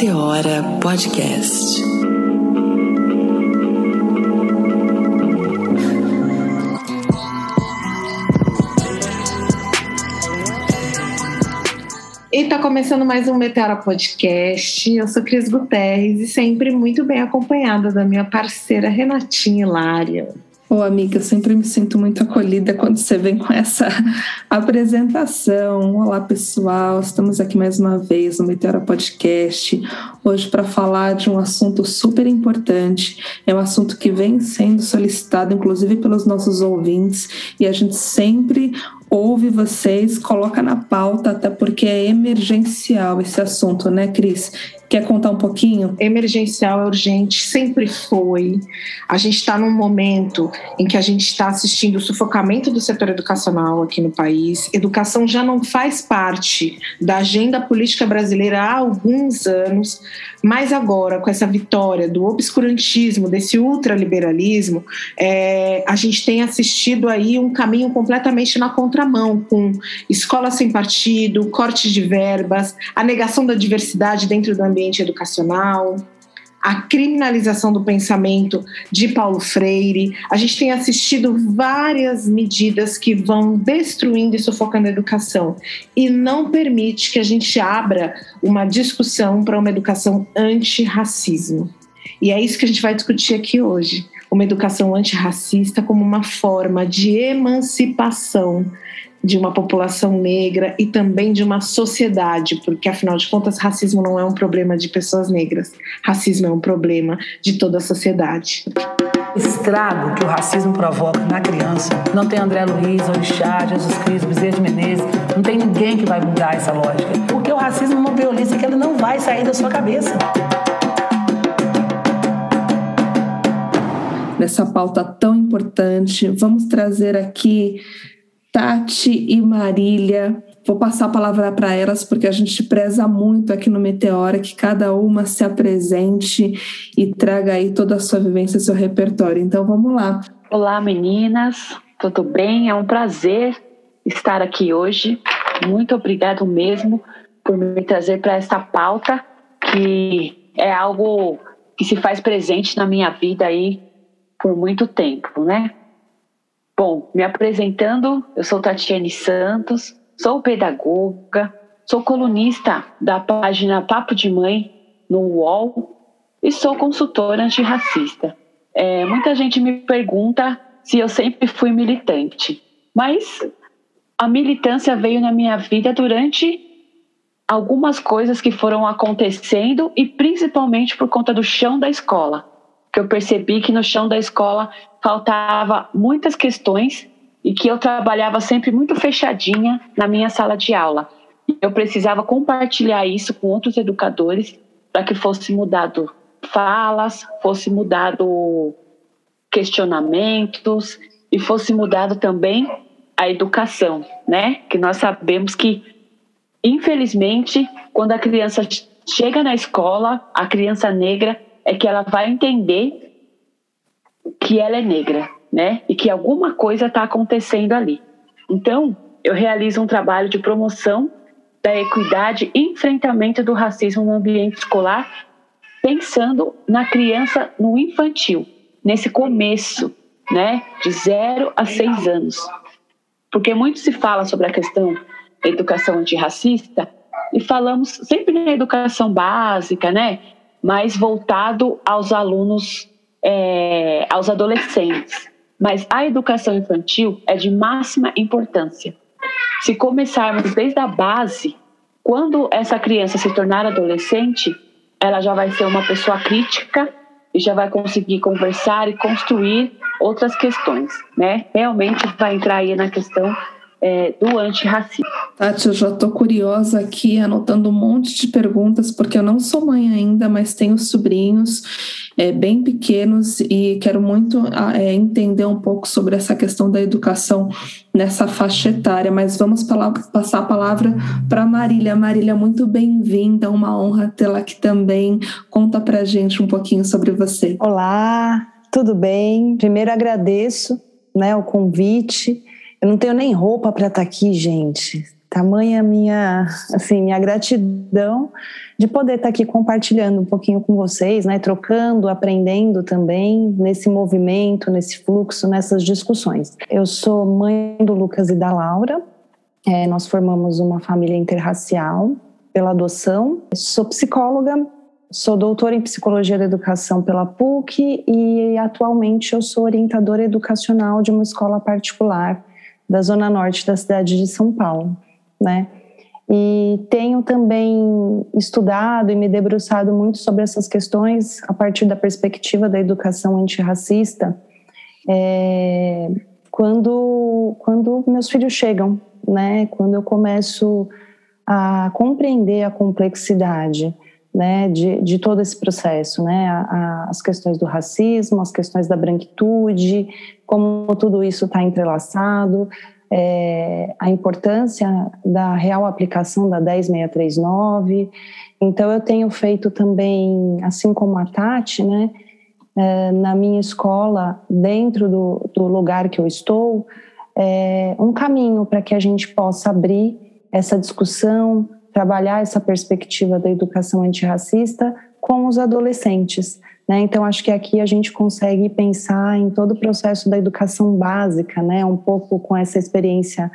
Meteora Podcast. E está começando mais um Meteora Podcast. Eu sou Cris Guterres e sempre muito bem acompanhada da minha parceira Renatinha Hilária. Ô, oh, amiga, eu sempre me sinto muito acolhida quando você vem com essa apresentação. Olá, pessoal. Estamos aqui mais uma vez no Meteora Podcast, hoje para falar de um assunto super importante. É um assunto que vem sendo solicitado, inclusive, pelos nossos ouvintes, e a gente sempre ouve vocês, coloca na pauta, até porque é emergencial esse assunto, né, Cris? Quer contar um pouquinho? Emergencial é urgente, sempre foi. A gente está num momento em que a gente está assistindo o sufocamento do setor educacional aqui no país. Educação já não faz parte da agenda política brasileira há alguns anos, mas agora, com essa vitória do obscurantismo, desse ultraliberalismo, é, a gente tem assistido aí um caminho completamente na contramão, com escola sem partido, corte de verbas, a negação da diversidade dentro do ambiente educacional a criminalização do pensamento de Paulo Freire. A gente tem assistido várias medidas que vão destruindo e sufocando a educação e não permite que a gente abra uma discussão para uma educação antirracismo. E é isso que a gente vai discutir aqui hoje. Uma educação antirracista como uma forma de emancipação de uma população negra e também de uma sociedade, porque afinal de contas, racismo não é um problema de pessoas negras, racismo é um problema de toda a sociedade. O estrago que o racismo provoca na criança, não tem André Luiz, Orixá, Jesus Cristo, Bezerra de Menezes, não tem ninguém que vai mudar essa lógica, porque o racismo é uma violência que ele não vai sair da sua cabeça. Nessa pauta tão importante, vamos trazer aqui Tati e Marília. Vou passar a palavra para elas, porque a gente preza muito aqui no Meteora que cada uma se apresente e traga aí toda a sua vivência, seu repertório. Então vamos lá. Olá, meninas, tudo bem? É um prazer estar aqui hoje. Muito obrigado mesmo por me trazer para esta pauta, que é algo que se faz presente na minha vida aí por muito tempo, né? Bom, me apresentando, eu sou Tatiane Santos, sou pedagoga, sou colunista da página Papo de Mãe no UOL e sou consultora antirracista. É, muita gente me pergunta se eu sempre fui militante, mas a militância veio na minha vida durante algumas coisas que foram acontecendo e principalmente por conta do chão da escola que eu percebi que no chão da escola faltava muitas questões e que eu trabalhava sempre muito fechadinha na minha sala de aula. Eu precisava compartilhar isso com outros educadores para que fosse mudado falas, fosse mudado questionamentos e fosse mudado também a educação, né? Que nós sabemos que infelizmente quando a criança chega na escola, a criança negra é que ela vai entender que ela é negra, né? E que alguma coisa está acontecendo ali. Então, eu realizo um trabalho de promoção da equidade e enfrentamento do racismo no ambiente escolar, pensando na criança no infantil, nesse começo, né, de zero a seis anos. Porque muito se fala sobre a questão da educação antirracista e falamos sempre na educação básica, né, mais voltado aos alunos, é, aos adolescentes. Mas a educação infantil é de máxima importância. Se começarmos desde a base, quando essa criança se tornar adolescente, ela já vai ser uma pessoa crítica e já vai conseguir conversar e construir outras questões, né? Realmente vai entrar aí na questão é, do antirracismo. Tati, eu já estou curiosa aqui, anotando um monte de perguntas, porque eu não sou mãe ainda, mas tenho sobrinhos é, bem pequenos e quero muito é, entender um pouco sobre essa questão da educação nessa faixa etária. Mas vamos passar a palavra para Marília. Marília, muito bem-vinda, uma honra tê-la aqui também. Conta para gente um pouquinho sobre você. Olá, tudo bem? Primeiro agradeço né, o convite eu não tenho nem roupa para estar tá aqui, gente. Tamanha minha, assim, minha gratidão de poder estar aqui compartilhando um pouquinho com vocês, né, trocando, aprendendo também nesse movimento, nesse fluxo, nessas discussões. Eu sou mãe do Lucas e da Laura. É, nós formamos uma família interracial pela adoção. Sou psicóloga, sou doutora em psicologia da educação pela PUC e atualmente eu sou orientadora educacional de uma escola particular da zona norte da cidade de São Paulo, né? E tenho também estudado e me debruçado muito sobre essas questões a partir da perspectiva da educação antirracista, é, quando, quando meus filhos chegam, né? Quando eu começo a compreender a complexidade né, de, de todo esse processo, né? A, a, as questões do racismo, as questões da branquitude, como tudo isso está entrelaçado, é, a importância da real aplicação da 10639. Então, eu tenho feito também, assim como a Tati, né, é, na minha escola, dentro do, do lugar que eu estou, é, um caminho para que a gente possa abrir essa discussão, trabalhar essa perspectiva da educação antirracista com os adolescentes. Né? Então, acho que aqui a gente consegue pensar em todo o processo da educação básica, né? um pouco com essa experiência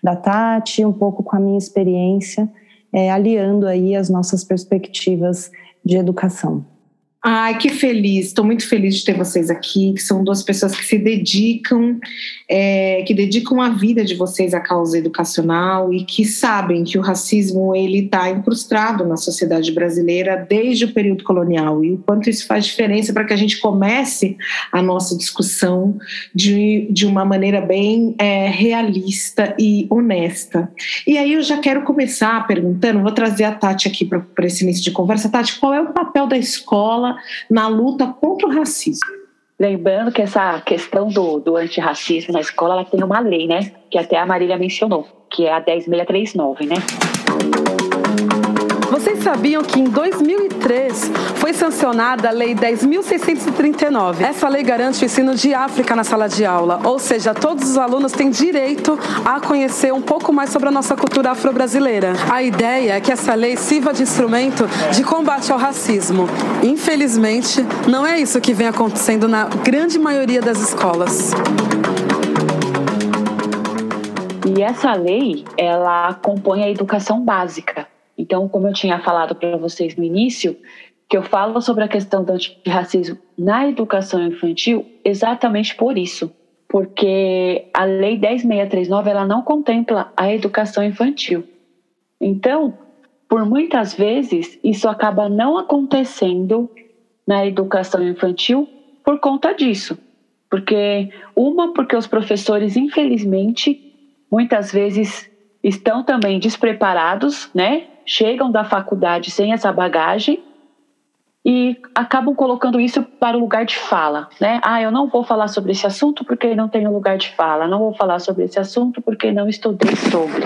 da Tati, um pouco com a minha experiência, é, aliando aí as nossas perspectivas de educação. Ai, que feliz, estou muito feliz de ter vocês aqui, que são duas pessoas que se dedicam, é, que dedicam a vida de vocês à causa educacional e que sabem que o racismo ele está incrustado na sociedade brasileira desde o período colonial e o quanto isso faz diferença para que a gente comece a nossa discussão de, de uma maneira bem é, realista e honesta. E aí eu já quero começar perguntando, vou trazer a Tati aqui para esse início de conversa. Tati, qual é o papel da escola na luta contra o racismo. Lembrando que essa questão do, do antirracismo na escola, ela tem uma lei, né? Que até a Marília mencionou, que é a 10639, né? Vocês sabiam que em 2003 foi sancionada a Lei 10.639? Essa lei garante o ensino de África na sala de aula, ou seja, todos os alunos têm direito a conhecer um pouco mais sobre a nossa cultura afro-brasileira. A ideia é que essa lei sirva de instrumento de combate ao racismo. Infelizmente, não é isso que vem acontecendo na grande maioria das escolas. E essa lei, ela compõe a educação básica. Então, como eu tinha falado para vocês no início, que eu falo sobre a questão do antirracismo na educação infantil exatamente por isso. Porque a Lei 10.639 ela não contempla a educação infantil. Então, por muitas vezes, isso acaba não acontecendo na educação infantil por conta disso. Porque, uma, porque os professores, infelizmente, muitas vezes estão também despreparados, né? Chegam da faculdade sem essa bagagem e acabam colocando isso para o lugar de fala, né? Ah, eu não vou falar sobre esse assunto porque não tenho lugar de fala, não vou falar sobre esse assunto porque não estudei sobre,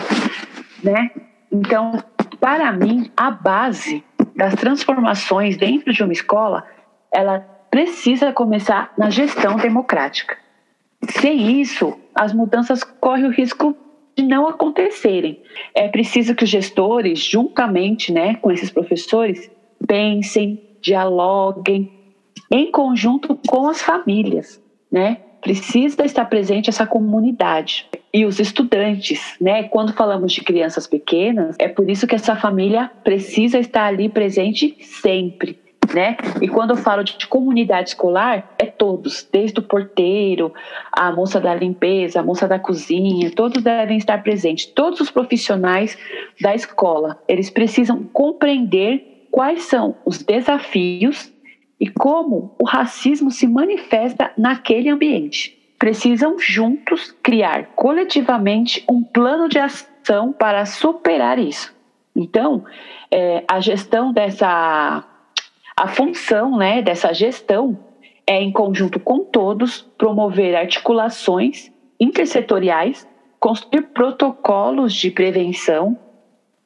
né? Então, para mim, a base das transformações dentro de uma escola, ela precisa começar na gestão democrática. Sem isso, as mudanças correm o risco de não acontecerem. É preciso que os gestores, juntamente né, com esses professores, pensem, dialoguem em conjunto com as famílias, né? Precisa estar presente essa comunidade e os estudantes, né? Quando falamos de crianças pequenas, é por isso que essa família precisa estar ali presente sempre, né? E quando eu falo de, de comunidade escolar, é todos, desde o porteiro, a moça da limpeza, a moça da cozinha, todos devem estar presentes. Todos os profissionais da escola, eles precisam compreender quais são os desafios e como o racismo se manifesta naquele ambiente. Precisam juntos criar coletivamente um plano de ação para superar isso. Então, é, a gestão dessa a função né, dessa gestão é, em conjunto com todos, promover articulações intersetoriais, construir protocolos de prevenção,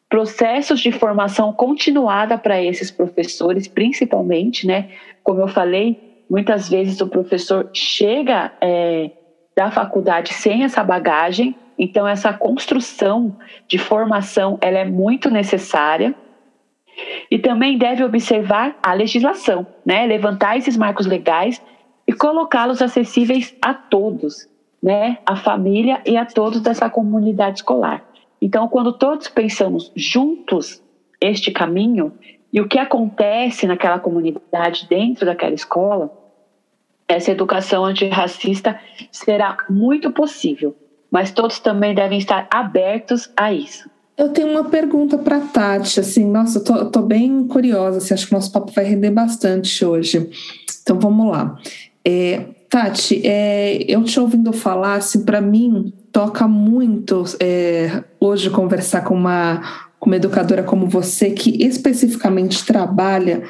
processos de formação continuada para esses professores, principalmente, né? Como eu falei, muitas vezes o professor chega é, da faculdade sem essa bagagem, Então essa construção de formação, ela é muito necessária. E também deve observar a legislação, né? Levantar esses marcos legais e colocá-los acessíveis a todos, né? A família e a todos dessa comunidade escolar. Então, quando todos pensamos juntos este caminho e o que acontece naquela comunidade dentro daquela escola, essa educação antirracista será muito possível, mas todos também devem estar abertos a isso. Eu tenho uma pergunta para Tati, assim, nossa, eu tô, tô, bem curiosa, assim, acho que o nosso papo vai render bastante hoje. Então vamos lá. É, Tati, é, eu te ouvindo falar, assim, para mim toca muito é, hoje conversar com uma, com uma educadora como você, que especificamente trabalha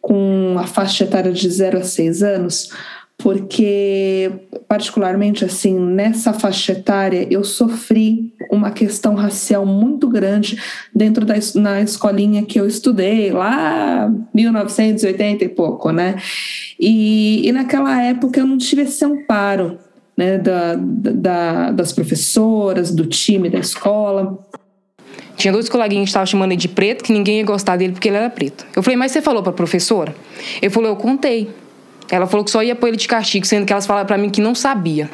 com a faixa etária de 0 a 6 anos, porque particularmente assim nessa faixa etária eu sofri uma questão racial muito grande dentro da na escolinha que eu estudei lá 1980 e pouco né e, e naquela época eu não tive esse amparo né da, da, das professoras do time da escola tinha dois coleguinhas que estavam chamando ele de preto, que ninguém ia gostar dele porque ele era preto. Eu falei, mas você falou para a professora? Ele falou, eu contei. Ela falou que só ia pôr ele de castigo, sendo que elas falaram para mim que não sabia.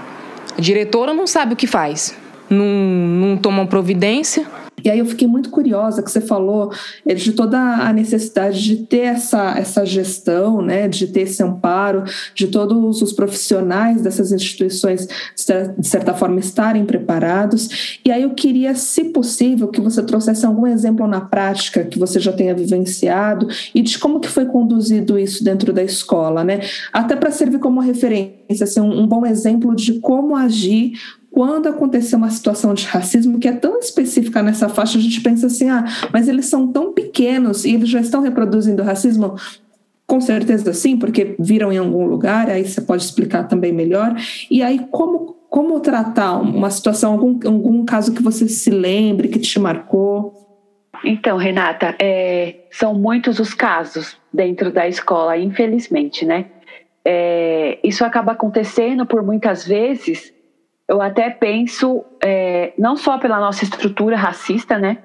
A diretora não sabe o que faz. Não, não toma providência. E aí eu fiquei muito curiosa que você falou é, de toda a necessidade de ter essa, essa gestão, né, de ter esse amparo, de todos os profissionais dessas instituições, de certa forma, estarem preparados. E aí eu queria, se possível, que você trouxesse algum exemplo na prática que você já tenha vivenciado e de como que foi conduzido isso dentro da escola, né? Até para servir como referência, assim, um bom exemplo de como agir quando acontecer uma situação de racismo que é tão específica nessa faixa, a gente pensa assim: ah, mas eles são tão pequenos e eles já estão reproduzindo racismo. Com certeza sim, porque viram em algum lugar, aí você pode explicar também melhor. E aí, como, como tratar uma situação, algum, algum caso que você se lembre, que te marcou? Então, Renata, é, são muitos os casos dentro da escola, infelizmente, né? É, isso acaba acontecendo por muitas vezes eu até penso, é, não só pela nossa estrutura racista, né?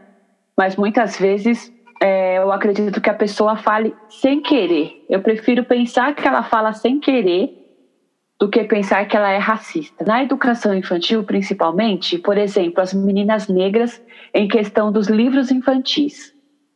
Mas muitas vezes é, eu acredito que a pessoa fale sem querer. Eu prefiro pensar que ela fala sem querer do que pensar que ela é racista. Na educação infantil, principalmente, por exemplo, as meninas negras em questão dos livros infantis.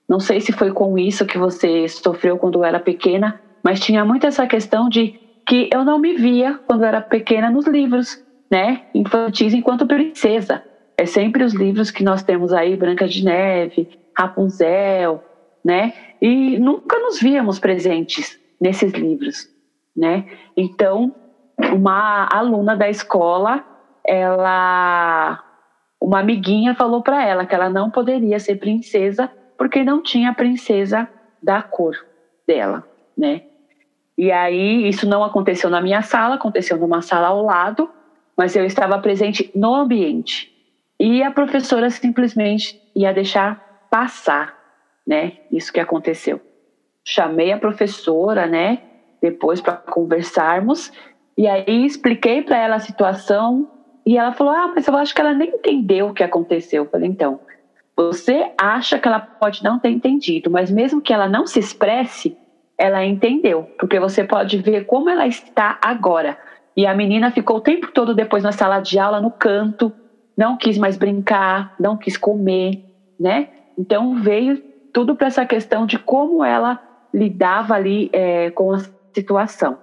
Não sei se foi com isso que você sofreu quando era pequena, mas tinha muito essa questão de que eu não me via quando era pequena nos livros né, infantis enquanto princesa. É sempre os livros que nós temos aí, Branca de Neve, Rapunzel, né? E nunca nos víamos presentes nesses livros, né? Então, uma aluna da escola, ela uma amiguinha falou para ela que ela não poderia ser princesa porque não tinha princesa da cor dela, né? E aí isso não aconteceu na minha sala, aconteceu numa sala ao lado, mas eu estava presente no ambiente. E a professora simplesmente ia deixar passar, né? Isso que aconteceu. Chamei a professora, né? Depois para conversarmos e aí expliquei para ela a situação e ela falou: "Ah, mas eu acho que ela nem entendeu o que aconteceu". Eu falei: "Então, você acha que ela pode não ter entendido, mas mesmo que ela não se expresse, ela entendeu, porque você pode ver como ela está agora. E a menina ficou o tempo todo depois na sala de aula, no canto, não quis mais brincar, não quis comer, né? Então veio tudo para essa questão de como ela lidava ali é, com a situação.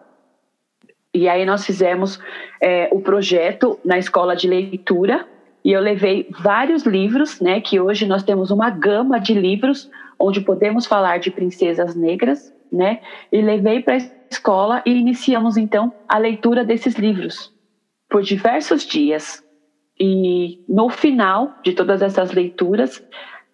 E aí nós fizemos é, o projeto na escola de leitura e eu levei vários livros, né? Que hoje nós temos uma gama de livros onde podemos falar de princesas negras, né? E levei para escola e iniciamos então a leitura desses livros por diversos dias. E no final de todas essas leituras,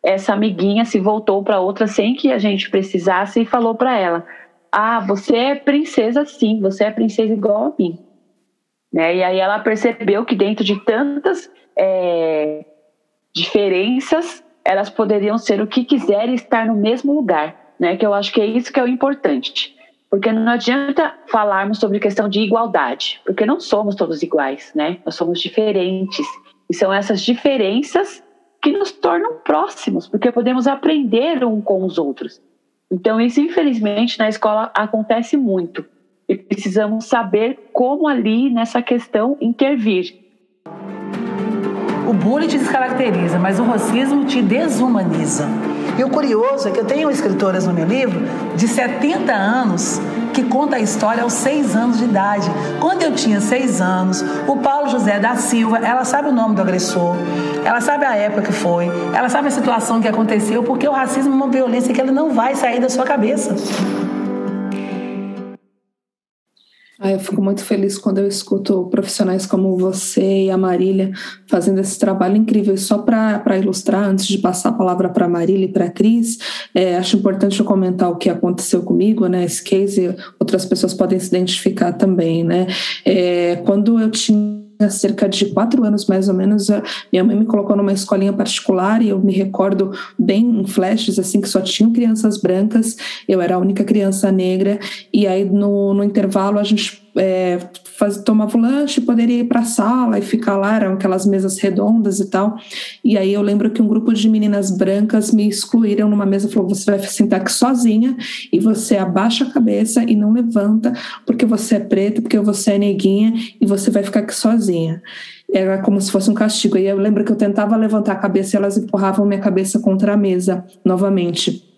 essa amiguinha se voltou para outra sem que a gente precisasse e falou para ela: "Ah, você é princesa sim, você é princesa igual a mim". Né? E aí ela percebeu que dentro de tantas é, diferenças, elas poderiam ser o que quiserem estar no mesmo lugar, né? Que eu acho que é isso que é o importante. Porque não adianta falarmos sobre questão de igualdade, porque não somos todos iguais, né? Nós somos diferentes. E são essas diferenças que nos tornam próximos, porque podemos aprender um com os outros. Então, isso, infelizmente, na escola acontece muito. E precisamos saber como ali, nessa questão, intervir. O bullying te descaracteriza, mas o racismo te desumaniza. E o curioso é que eu tenho escritoras no meu livro de 70 anos que conta a história aos seis anos de idade. Quando eu tinha seis anos, o Paulo José da Silva, ela sabe o nome do agressor, ela sabe a época que foi, ela sabe a situação que aconteceu, porque o racismo é uma violência que ele não vai sair da sua cabeça. Ah, eu fico muito feliz quando eu escuto profissionais como você e a Marília fazendo esse trabalho incrível. E só para ilustrar, antes de passar a palavra para a Marília e para a Cris, é, acho importante eu comentar o que aconteceu comigo, né? Esse case, outras pessoas podem se identificar também, né? É, quando eu tinha cerca de quatro anos mais ou menos, minha mãe me colocou numa escolinha particular e eu me recordo bem em flashes assim que só tinham crianças brancas, eu era a única criança negra e aí no, no intervalo a gente é, faz, tomava o lanche, poderia ir para a sala e ficar lá, eram aquelas mesas redondas e tal. E aí eu lembro que um grupo de meninas brancas me excluíram numa mesa, falou: você vai sentar aqui sozinha e você abaixa a cabeça e não levanta, porque você é preta, porque você é neguinha e você vai ficar aqui sozinha era como se fosse um castigo. E eu lembro que eu tentava levantar a cabeça e elas empurravam minha cabeça contra a mesa novamente.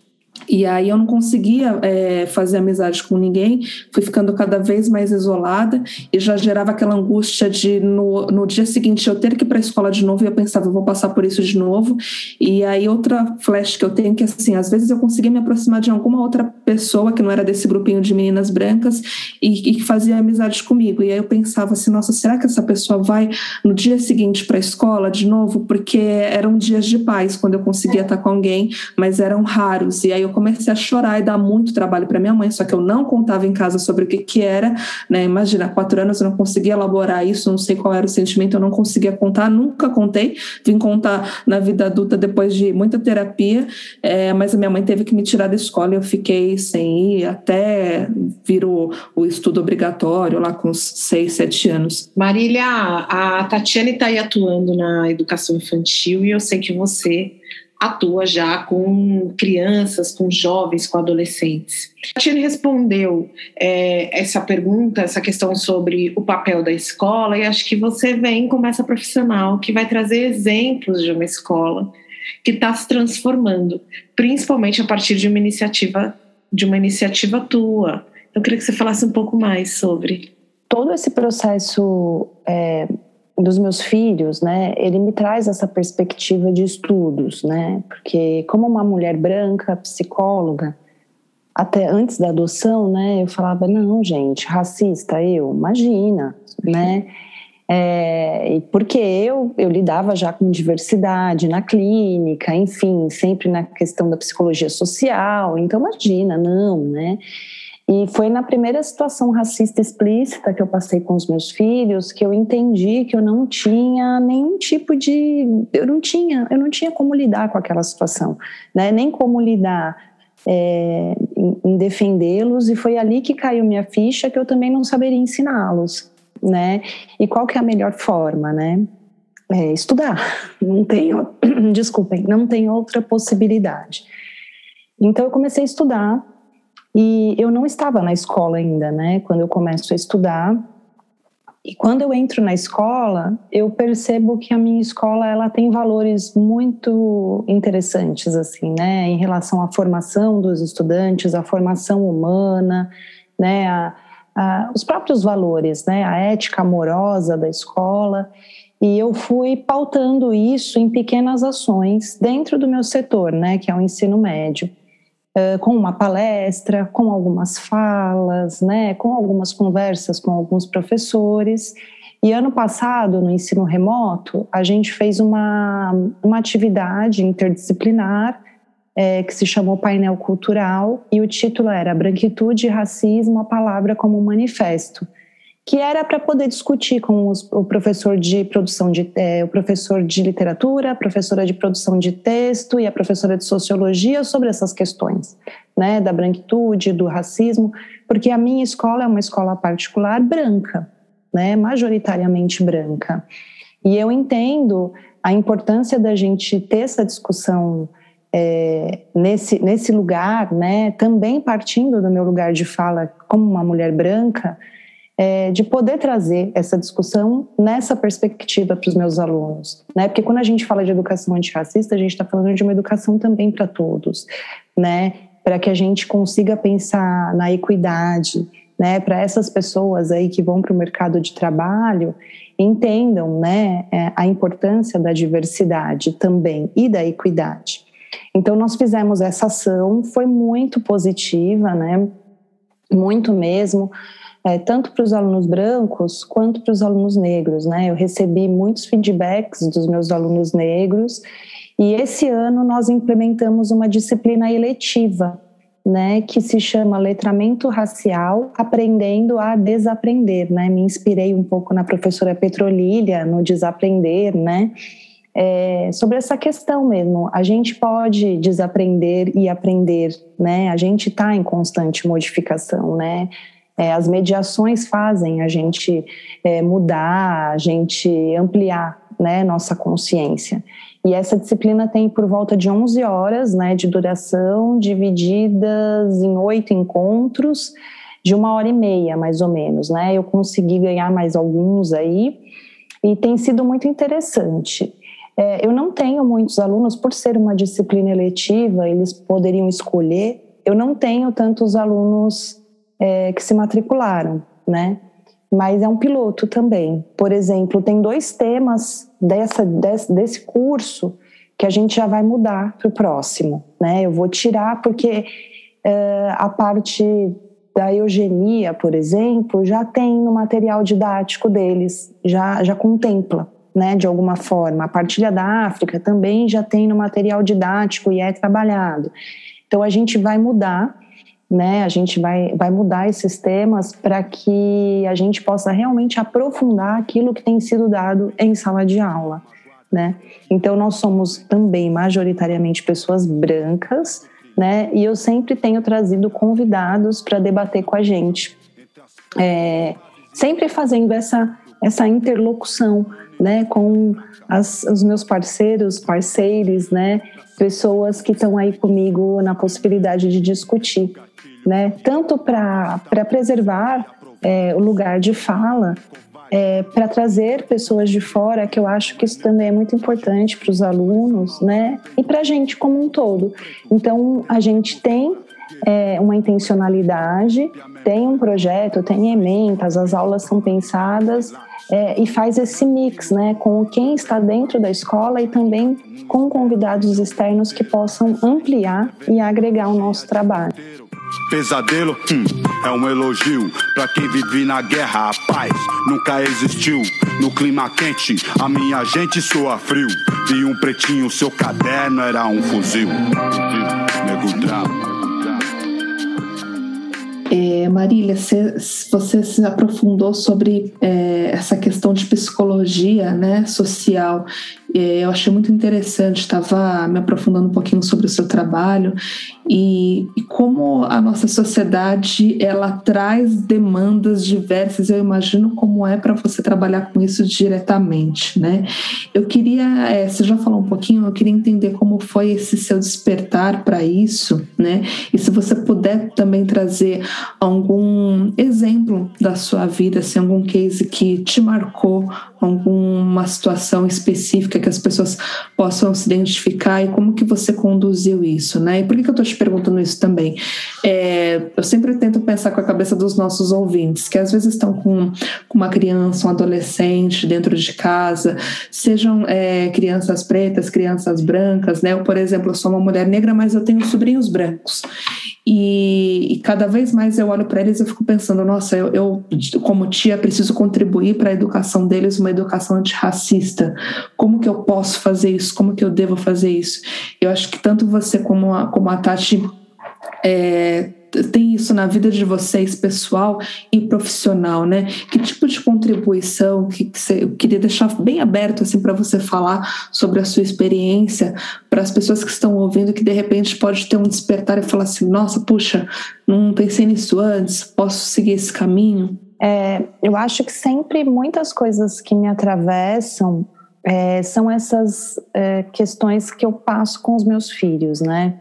E aí eu não conseguia é, fazer amizade com ninguém, fui ficando cada vez mais isolada e já gerava aquela angústia de no, no dia seguinte eu ter que ir para a escola de novo e eu pensava, eu vou passar por isso de novo. E aí outra flash que eu tenho que assim, às vezes eu conseguia me aproximar de alguma outra pessoa que não era desse grupinho de meninas brancas e que fazia amizade comigo. E aí eu pensava assim, nossa, será que essa pessoa vai no dia seguinte para a escola de novo? Porque eram dias de paz quando eu conseguia estar com alguém, mas eram raros. E aí eu comecei a chorar e dar muito trabalho para minha mãe, só que eu não contava em casa sobre o que, que era, né? Imagina, quatro anos eu não conseguia elaborar isso, não sei qual era o sentimento, eu não conseguia contar, nunca contei, vim contar na vida adulta depois de muita terapia, é, mas a minha mãe teve que me tirar da escola e eu fiquei sem ir até vir o, o estudo obrigatório lá com seis, sete anos. Marília, a Tatiane está aí atuando na educação infantil e eu sei que você atua já com crianças, com jovens, com adolescentes. A Tiane respondeu é, essa pergunta, essa questão sobre o papel da escola, e acho que você vem como essa profissional que vai trazer exemplos de uma escola que está se transformando, principalmente a partir de uma iniciativa de uma iniciativa tua. Eu queria que você falasse um pouco mais sobre todo esse processo é, dos meus filhos, né, ele me traz essa perspectiva de estudos, né, porque como uma mulher branca, psicóloga, até antes da adoção, né, eu falava, não, gente, racista, eu, imagina, né, é, porque eu, eu lidava já com diversidade na clínica, enfim, sempre na questão da psicologia social, então imagina, não, né, e foi na primeira situação racista explícita que eu passei com os meus filhos que eu entendi que eu não tinha nenhum tipo de eu não tinha eu não tinha como lidar com aquela situação, né? Nem como lidar é, em, defendê-los e foi ali que caiu minha ficha que eu também não saberia ensiná-los, né? E qual que é a melhor forma, né? É, estudar. Não tem, desculpem, não tem outra possibilidade. Então eu comecei a estudar e eu não estava na escola ainda, né? Quando eu começo a estudar. E quando eu entro na escola, eu percebo que a minha escola ela tem valores muito interessantes assim, né, em relação à formação dos estudantes, à formação humana, né, a, a, os próprios valores, né, a ética amorosa da escola. E eu fui pautando isso em pequenas ações dentro do meu setor, né, que é o ensino médio com uma palestra, com algumas falas, né, com algumas conversas com alguns professores. E ano passado, no ensino remoto, a gente fez uma, uma atividade interdisciplinar é, que se chamou Painel Cultural, e o título era Branquitude e Racismo, a Palavra como Manifesto que era para poder discutir com os, o professor de produção de é, o professor de literatura, a professora de produção de texto e a professora de sociologia sobre essas questões, né, da branquitude, do racismo, porque a minha escola é uma escola particular branca, né, majoritariamente branca. E eu entendo a importância da gente ter essa discussão é, nesse, nesse lugar, né, também partindo do meu lugar de fala como uma mulher branca, é, de poder trazer essa discussão nessa perspectiva para os meus alunos, né? Porque quando a gente fala de educação antirracista, a gente está falando de uma educação também para todos, né? Para que a gente consiga pensar na equidade, né? Para essas pessoas aí que vão para o mercado de trabalho entendam, né? É, a importância da diversidade também e da equidade. Então nós fizemos essa ação, foi muito positiva, né? Muito mesmo é, tanto para os alunos brancos quanto para os alunos negros. Né? Eu recebi muitos feedbacks dos meus alunos negros e esse ano nós implementamos uma disciplina eletiva, né, que se chama Letramento Racial, Aprendendo a Desaprender. Né? Me inspirei um pouco na professora Petrolília, no Desaprender, né? É, sobre essa questão mesmo. A gente pode desaprender e aprender, né? A gente está em constante modificação, né? É, as mediações fazem a gente é, mudar, a gente ampliar né, nossa consciência. E essa disciplina tem por volta de 11 horas né, de duração, divididas em oito encontros, de uma hora e meia, mais ou menos. Né? Eu consegui ganhar mais alguns aí, e tem sido muito interessante. É, eu não tenho muitos alunos, por ser uma disciplina eletiva, eles poderiam escolher. Eu não tenho tantos alunos é, que se matricularam, né? Mas é um piloto também. Por exemplo, tem dois temas dessa, desse, desse curso que a gente já vai mudar para o próximo, né? Eu vou tirar porque é, a parte da eugenia, por exemplo, já tem no material didático deles, já, já contempla, né, de alguma forma. A partilha da África também já tem no material didático e é trabalhado. Então a gente vai mudar né? A gente vai, vai mudar esses temas para que a gente possa realmente aprofundar aquilo que tem sido dado em sala de aula, né? Então nós somos também majoritariamente pessoas brancas, né? E eu sempre tenho trazido convidados para debater com a gente, é, sempre fazendo essa essa interlocução, né? Com as, os meus parceiros, parceiros, né? Pessoas que estão aí comigo na possibilidade de discutir né? tanto para preservar é, o lugar de fala, é, para trazer pessoas de fora, que eu acho que isso também é muito importante para os alunos, né? E para a gente como um todo. Então, a gente tem é, uma intencionalidade, tem um projeto, tem ementas, as aulas são pensadas é, e faz esse mix, né, com quem está dentro da escola e também com convidados externos que possam ampliar e agregar o nosso trabalho. Pesadelo hum, é um elogio para quem vive na guerra. A paz nunca existiu. No clima quente, a minha gente soa frio. Vi um pretinho, seu caderno era um fuzil. Nego drama. É, Marília, você, você se aprofundou sobre é, essa questão de psicologia né, social eu achei muito interessante, estava me aprofundando um pouquinho sobre o seu trabalho e, e, como a nossa sociedade ela traz demandas diversas. Eu imagino como é para você trabalhar com isso diretamente, né? Eu queria, é, você já falou um pouquinho, eu queria entender como foi esse seu despertar para isso, né? E se você puder também trazer algum exemplo da sua vida, assim, algum case que te marcou, alguma situação específica que as pessoas possam se identificar e como que você conduziu isso, né? E por que, que eu estou te perguntando isso também? É, eu sempre tento pensar com a cabeça dos nossos ouvintes, que às vezes estão com, com uma criança, um adolescente dentro de casa, sejam é, crianças pretas, crianças brancas, né? Eu, por exemplo, sou uma mulher negra, mas eu tenho sobrinhos brancos. E, e, cada vez mais eu olho para eles e fico pensando, nossa, eu, eu, como tia preciso contribuir para a educação deles, uma educação antirracista. Como que eu posso fazer isso? Como que eu devo fazer isso? Eu acho que tanto você como a, como a Tati é, tem isso na vida de vocês, pessoal e profissional, né? Que tipo de contribuição que, que você, eu queria deixar bem aberto assim para você falar sobre a sua experiência para as pessoas que estão ouvindo que de repente pode ter um despertar e falar assim, nossa, puxa, não pensei nisso antes, posso seguir esse caminho? É, eu acho que sempre muitas coisas que me atravessam é, são essas é, questões que eu passo com os meus filhos, né?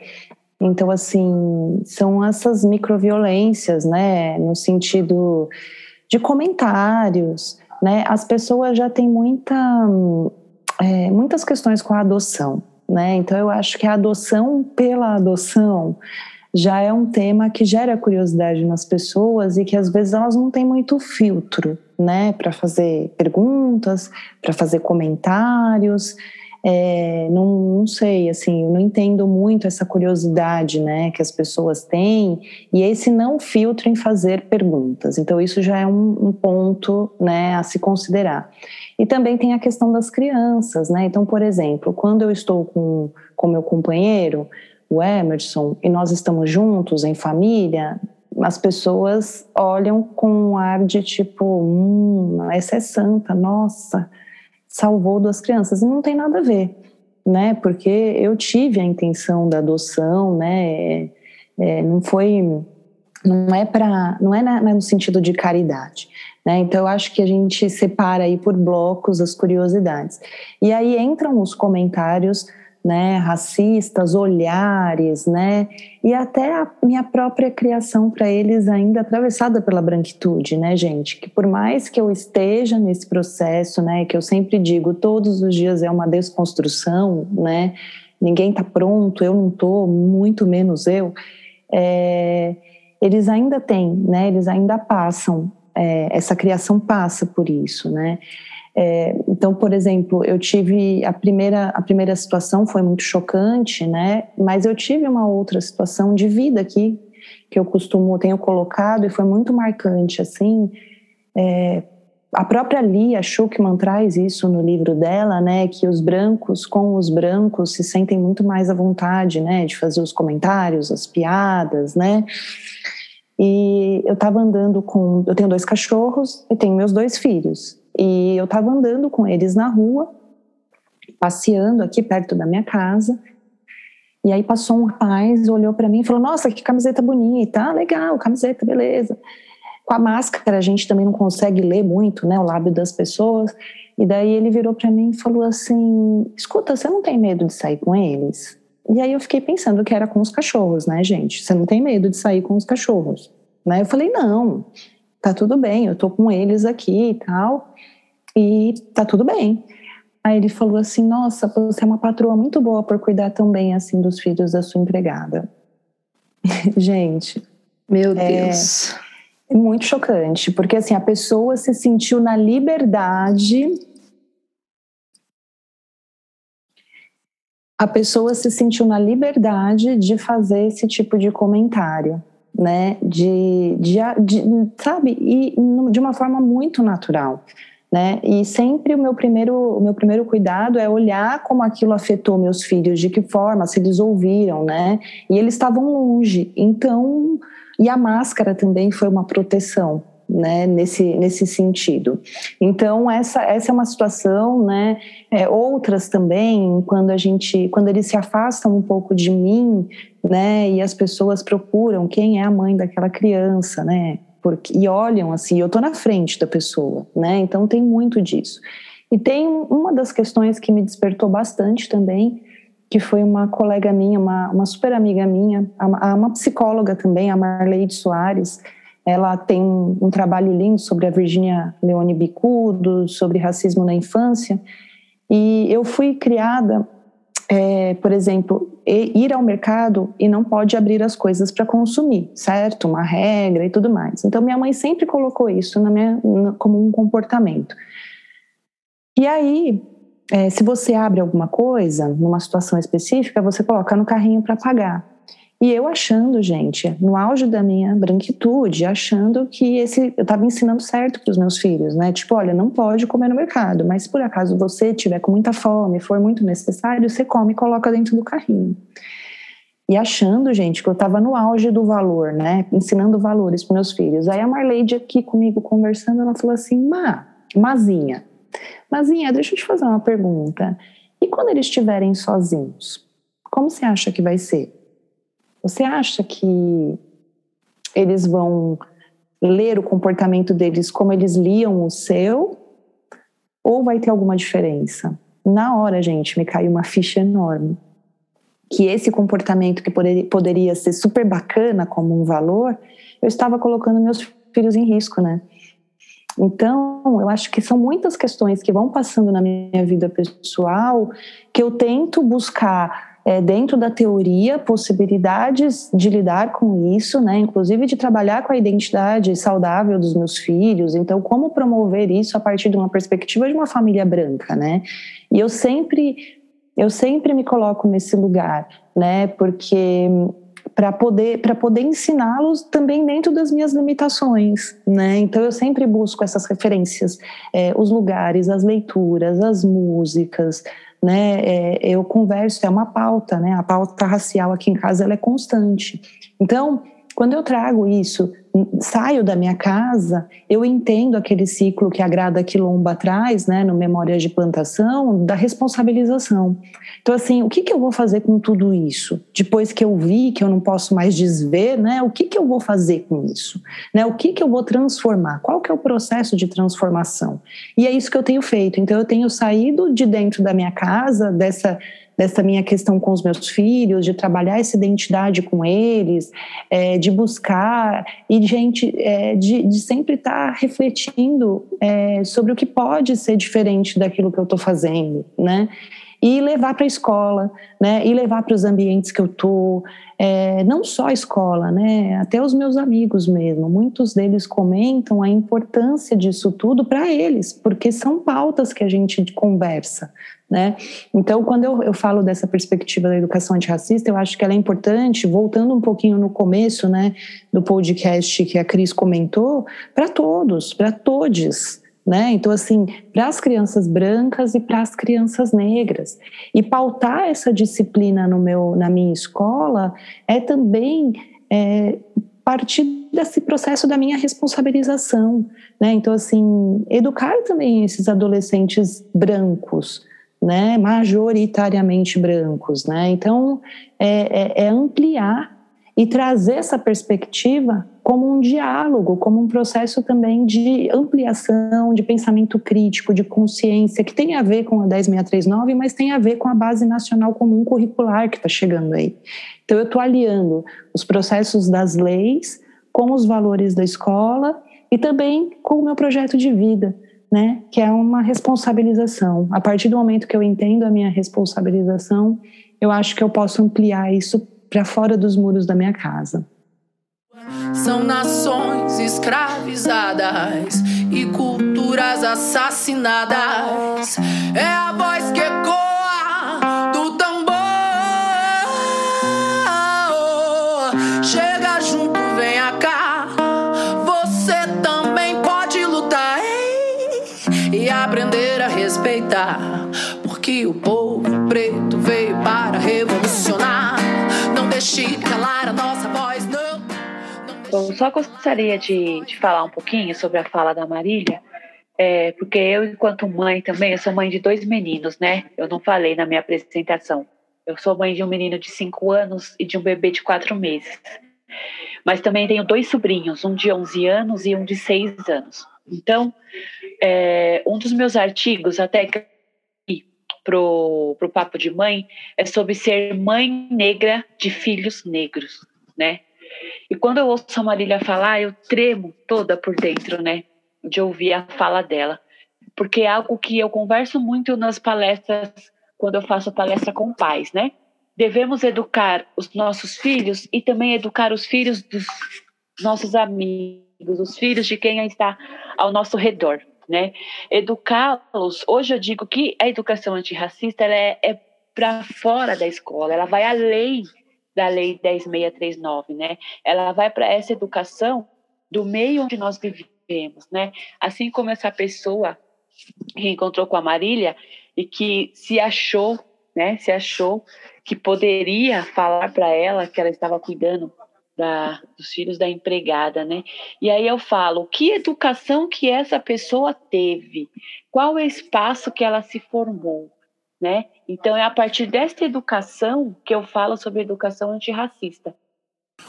Então, assim, são essas microviolências, né? No sentido de comentários, né? As pessoas já têm muita, é, muitas questões com a adoção, né? Então, eu acho que a adoção pela adoção já é um tema que gera curiosidade nas pessoas e que às vezes elas não têm muito filtro, né, para fazer perguntas, para fazer comentários. É, não, não, sei, assim, eu não entendo muito essa curiosidade, né, que as pessoas têm e esse não filtro em fazer perguntas. Então isso já é um, um ponto, né, a se considerar. E também tem a questão das crianças, né? Então, por exemplo, quando eu estou com com meu companheiro, o Emerson, e nós estamos juntos em família, as pessoas olham com um ar de tipo, hum, essa é santa, nossa, salvou duas crianças. E não tem nada a ver, né? Porque eu tive a intenção da adoção, né? É, não foi, não é para, não é no sentido de caridade. Né? Então, eu acho que a gente separa aí por blocos as curiosidades. E aí entram os comentários né, racistas, olhares, né, e até a minha própria criação para eles ainda atravessada pela branquitude, né, gente, que por mais que eu esteja nesse processo, né, que eu sempre digo, todos os dias é uma desconstrução, né, ninguém está pronto, eu não estou, muito menos eu, é, eles ainda têm, né, eles ainda passam, é, essa criação passa por isso, né, é, então, por exemplo, eu tive a primeira a primeira situação foi muito chocante, né? Mas eu tive uma outra situação de vida aqui que eu costumo tenho colocado e foi muito marcante, assim. É, a própria Lia Schuckman traz isso no livro dela, né? Que os brancos com os brancos se sentem muito mais à vontade, né? De fazer os comentários, as piadas, né? E eu estava andando com. Eu tenho dois cachorros e tenho meus dois filhos. E eu estava andando com eles na rua, passeando aqui perto da minha casa. E aí passou um rapaz, olhou para mim e falou: Nossa, que camiseta bonita! Ah, legal, camiseta, beleza. Com a máscara a gente também não consegue ler muito, né, o lábio das pessoas. E daí ele virou para mim e falou assim: Escuta, você não tem medo de sair com eles? E aí eu fiquei pensando que era com os cachorros, né, gente? Você não tem medo de sair com os cachorros? Né? Eu falei: Não, tá tudo bem, eu tô com eles aqui e tal, e tá tudo bem. Aí ele falou assim: Nossa, você é uma patroa muito boa por cuidar também assim dos filhos da sua empregada. Gente, meu é Deus. É muito chocante, porque assim a pessoa se sentiu na liberdade. A pessoa se sentiu na liberdade de fazer esse tipo de comentário né? De, de, de, sabe, e de uma forma muito natural. Né? E sempre o meu primeiro o meu primeiro cuidado é olhar como aquilo afetou meus filhos, de que forma, se eles ouviram, né? E eles estavam longe. Então, e a máscara também foi uma proteção, né, nesse, nesse sentido. Então essa, essa é uma situação, né, é, outras também, quando a gente, quando eles se afastam um pouco de mim, né, e as pessoas procuram quem é a mãe daquela criança, né, porque, e olham assim, eu estou na frente da pessoa, né, então tem muito disso. E tem uma das questões que me despertou bastante também, que foi uma colega minha, uma, uma super amiga minha, uma psicóloga também, a Marleide Soares, ela tem um, um trabalho lindo sobre a Virginia Leone Bicudo, sobre racismo na infância. E eu fui criada, é, por exemplo, ir ao mercado e não pode abrir as coisas para consumir, certo? Uma regra e tudo mais. Então, minha mãe sempre colocou isso na minha, como um comportamento. E aí, é, se você abre alguma coisa, numa situação específica, você coloca no carrinho para pagar. E eu achando, gente, no auge da minha branquitude, achando que esse eu estava ensinando certo para os meus filhos, né? Tipo, olha, não pode comer no mercado, mas se por acaso você tiver com muita fome, for muito necessário, você come e coloca dentro do carrinho. E achando, gente, que eu estava no auge do valor, né? Ensinando valores para meus filhos. Aí a Marleide aqui comigo conversando, ela falou assim: "Ma, Mazinha, Mazinha, deixa eu te fazer uma pergunta. E quando eles estiverem sozinhos, como você acha que vai ser?" Você acha que eles vão ler o comportamento deles como eles liam o seu? Ou vai ter alguma diferença? na hora, gente, me caiu uma ficha enorme. Que esse comportamento que poderia, ser super bacana como um valor, eu estava colocando meus filhos em risco, né? Então, eu acho que são muitas questões que vão passando na minha vida pessoal que eu tento buscar é, dentro da teoria possibilidades de lidar com isso, né? Inclusive de trabalhar com a identidade saudável dos meus filhos. Então, como promover isso a partir de uma perspectiva de uma família branca, né? E eu sempre, eu sempre me coloco nesse lugar, né? Porque para poder para poder ensiná-los também dentro das minhas limitações, né? Então eu sempre busco essas referências, é, os lugares, as leituras, as músicas, né? É, eu converso é uma pauta, né? A pauta racial aqui em casa ela é constante. Então quando eu trago isso, saio da minha casa, eu entendo aquele ciclo que a Grada Quilomba traz, né, no Memórias de Plantação, da responsabilização. Então, assim, o que, que eu vou fazer com tudo isso? Depois que eu vi que eu não posso mais desver, né, o que, que eu vou fazer com isso? Né, o que, que eu vou transformar? Qual que é o processo de transformação? E é isso que eu tenho feito. Então, eu tenho saído de dentro da minha casa, dessa dessa minha questão com os meus filhos, de trabalhar essa identidade com eles, é, de buscar e gente é, de, de, sempre estar tá refletindo é, sobre o que pode ser diferente daquilo que eu estou fazendo, né? E levar para a escola, né? E levar para os ambientes que eu estou, é, não só a escola, né? Até os meus amigos mesmo. Muitos deles comentam a importância disso tudo para eles, porque são pautas que a gente conversa, né? Então, quando eu, eu falo dessa perspectiva da educação antirracista, eu acho que ela é importante, voltando um pouquinho no começo né, do podcast que a Cris comentou, para todos, para todos. Né? Então, assim, para as crianças brancas e para as crianças negras. E pautar essa disciplina no meu, na minha escola é também é, partir desse processo da minha responsabilização. Né? Então, assim, educar também esses adolescentes brancos né, majoritariamente brancos, né? Então é, é, é ampliar e trazer essa perspectiva como um diálogo, como um processo também de ampliação, de pensamento crítico, de consciência, que tem a ver com a 10639, mas tem a ver com a Base Nacional Comum Curricular que está chegando aí. Então, eu estou aliando os processos das leis com os valores da escola e também com o meu projeto de vida né? Que é uma responsabilização. A partir do momento que eu entendo a minha responsabilização, eu acho que eu posso ampliar isso para fora dos muros da minha casa. São nações escravizadas e culturas assassinadas. É a voz Eu só gostaria de, de falar um pouquinho sobre a fala da Marília. É, porque eu, enquanto mãe também, eu sou mãe de dois meninos, né? Eu não falei na minha apresentação. Eu sou mãe de um menino de cinco anos e de um bebê de quatro meses. Mas também tenho dois sobrinhos, um de 11 anos e um de seis anos. Então, é, um dos meus artigos, até pro, pro Papo de Mãe, é sobre ser mãe negra de filhos negros, né? E quando eu ouço a Marília falar, eu tremo toda por dentro, né? De ouvir a fala dela. Porque é algo que eu converso muito nas palestras, quando eu faço palestra com pais, né? Devemos educar os nossos filhos e também educar os filhos dos nossos amigos os filhos de quem está ao nosso redor, né? Educá-los. Hoje eu digo que a educação antirracista ela é, é para fora da escola, ela vai além da lei 10639, né? Ela vai para essa educação do meio onde nós vivemos, né? Assim como essa pessoa que encontrou com a Marília e que se achou, né? Se achou que poderia falar para ela que ela estava cuidando da, dos filhos da empregada, né? E aí eu falo, que educação que essa pessoa teve? Qual é o espaço que ela se formou, né? Então é a partir desta educação que eu falo sobre educação antirracista.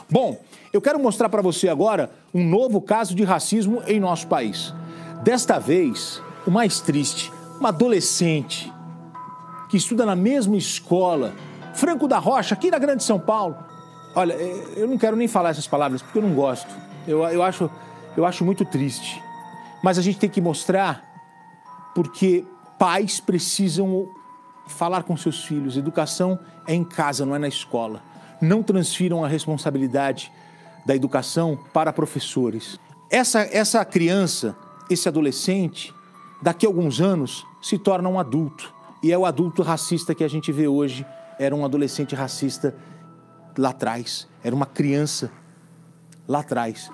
Bom, eu quero mostrar para você agora um novo caso de racismo em nosso país. Desta vez, o mais triste, uma adolescente que estuda na mesma escola, Franco da Rocha, aqui na Grande São Paulo. Olha, é, eu não quero nem falar essas palavras porque eu não gosto. Eu, eu, acho, eu acho muito triste. Mas a gente tem que mostrar porque pais precisam falar com seus filhos. Educação é em casa, não é na escola. Não transfiram a responsabilidade da educação para professores. Essa, essa criança, esse adolescente, daqui a alguns anos se torna um adulto. E é o adulto racista que a gente vê hoje. Era um adolescente racista lá atrás. Era uma criança lá atrás.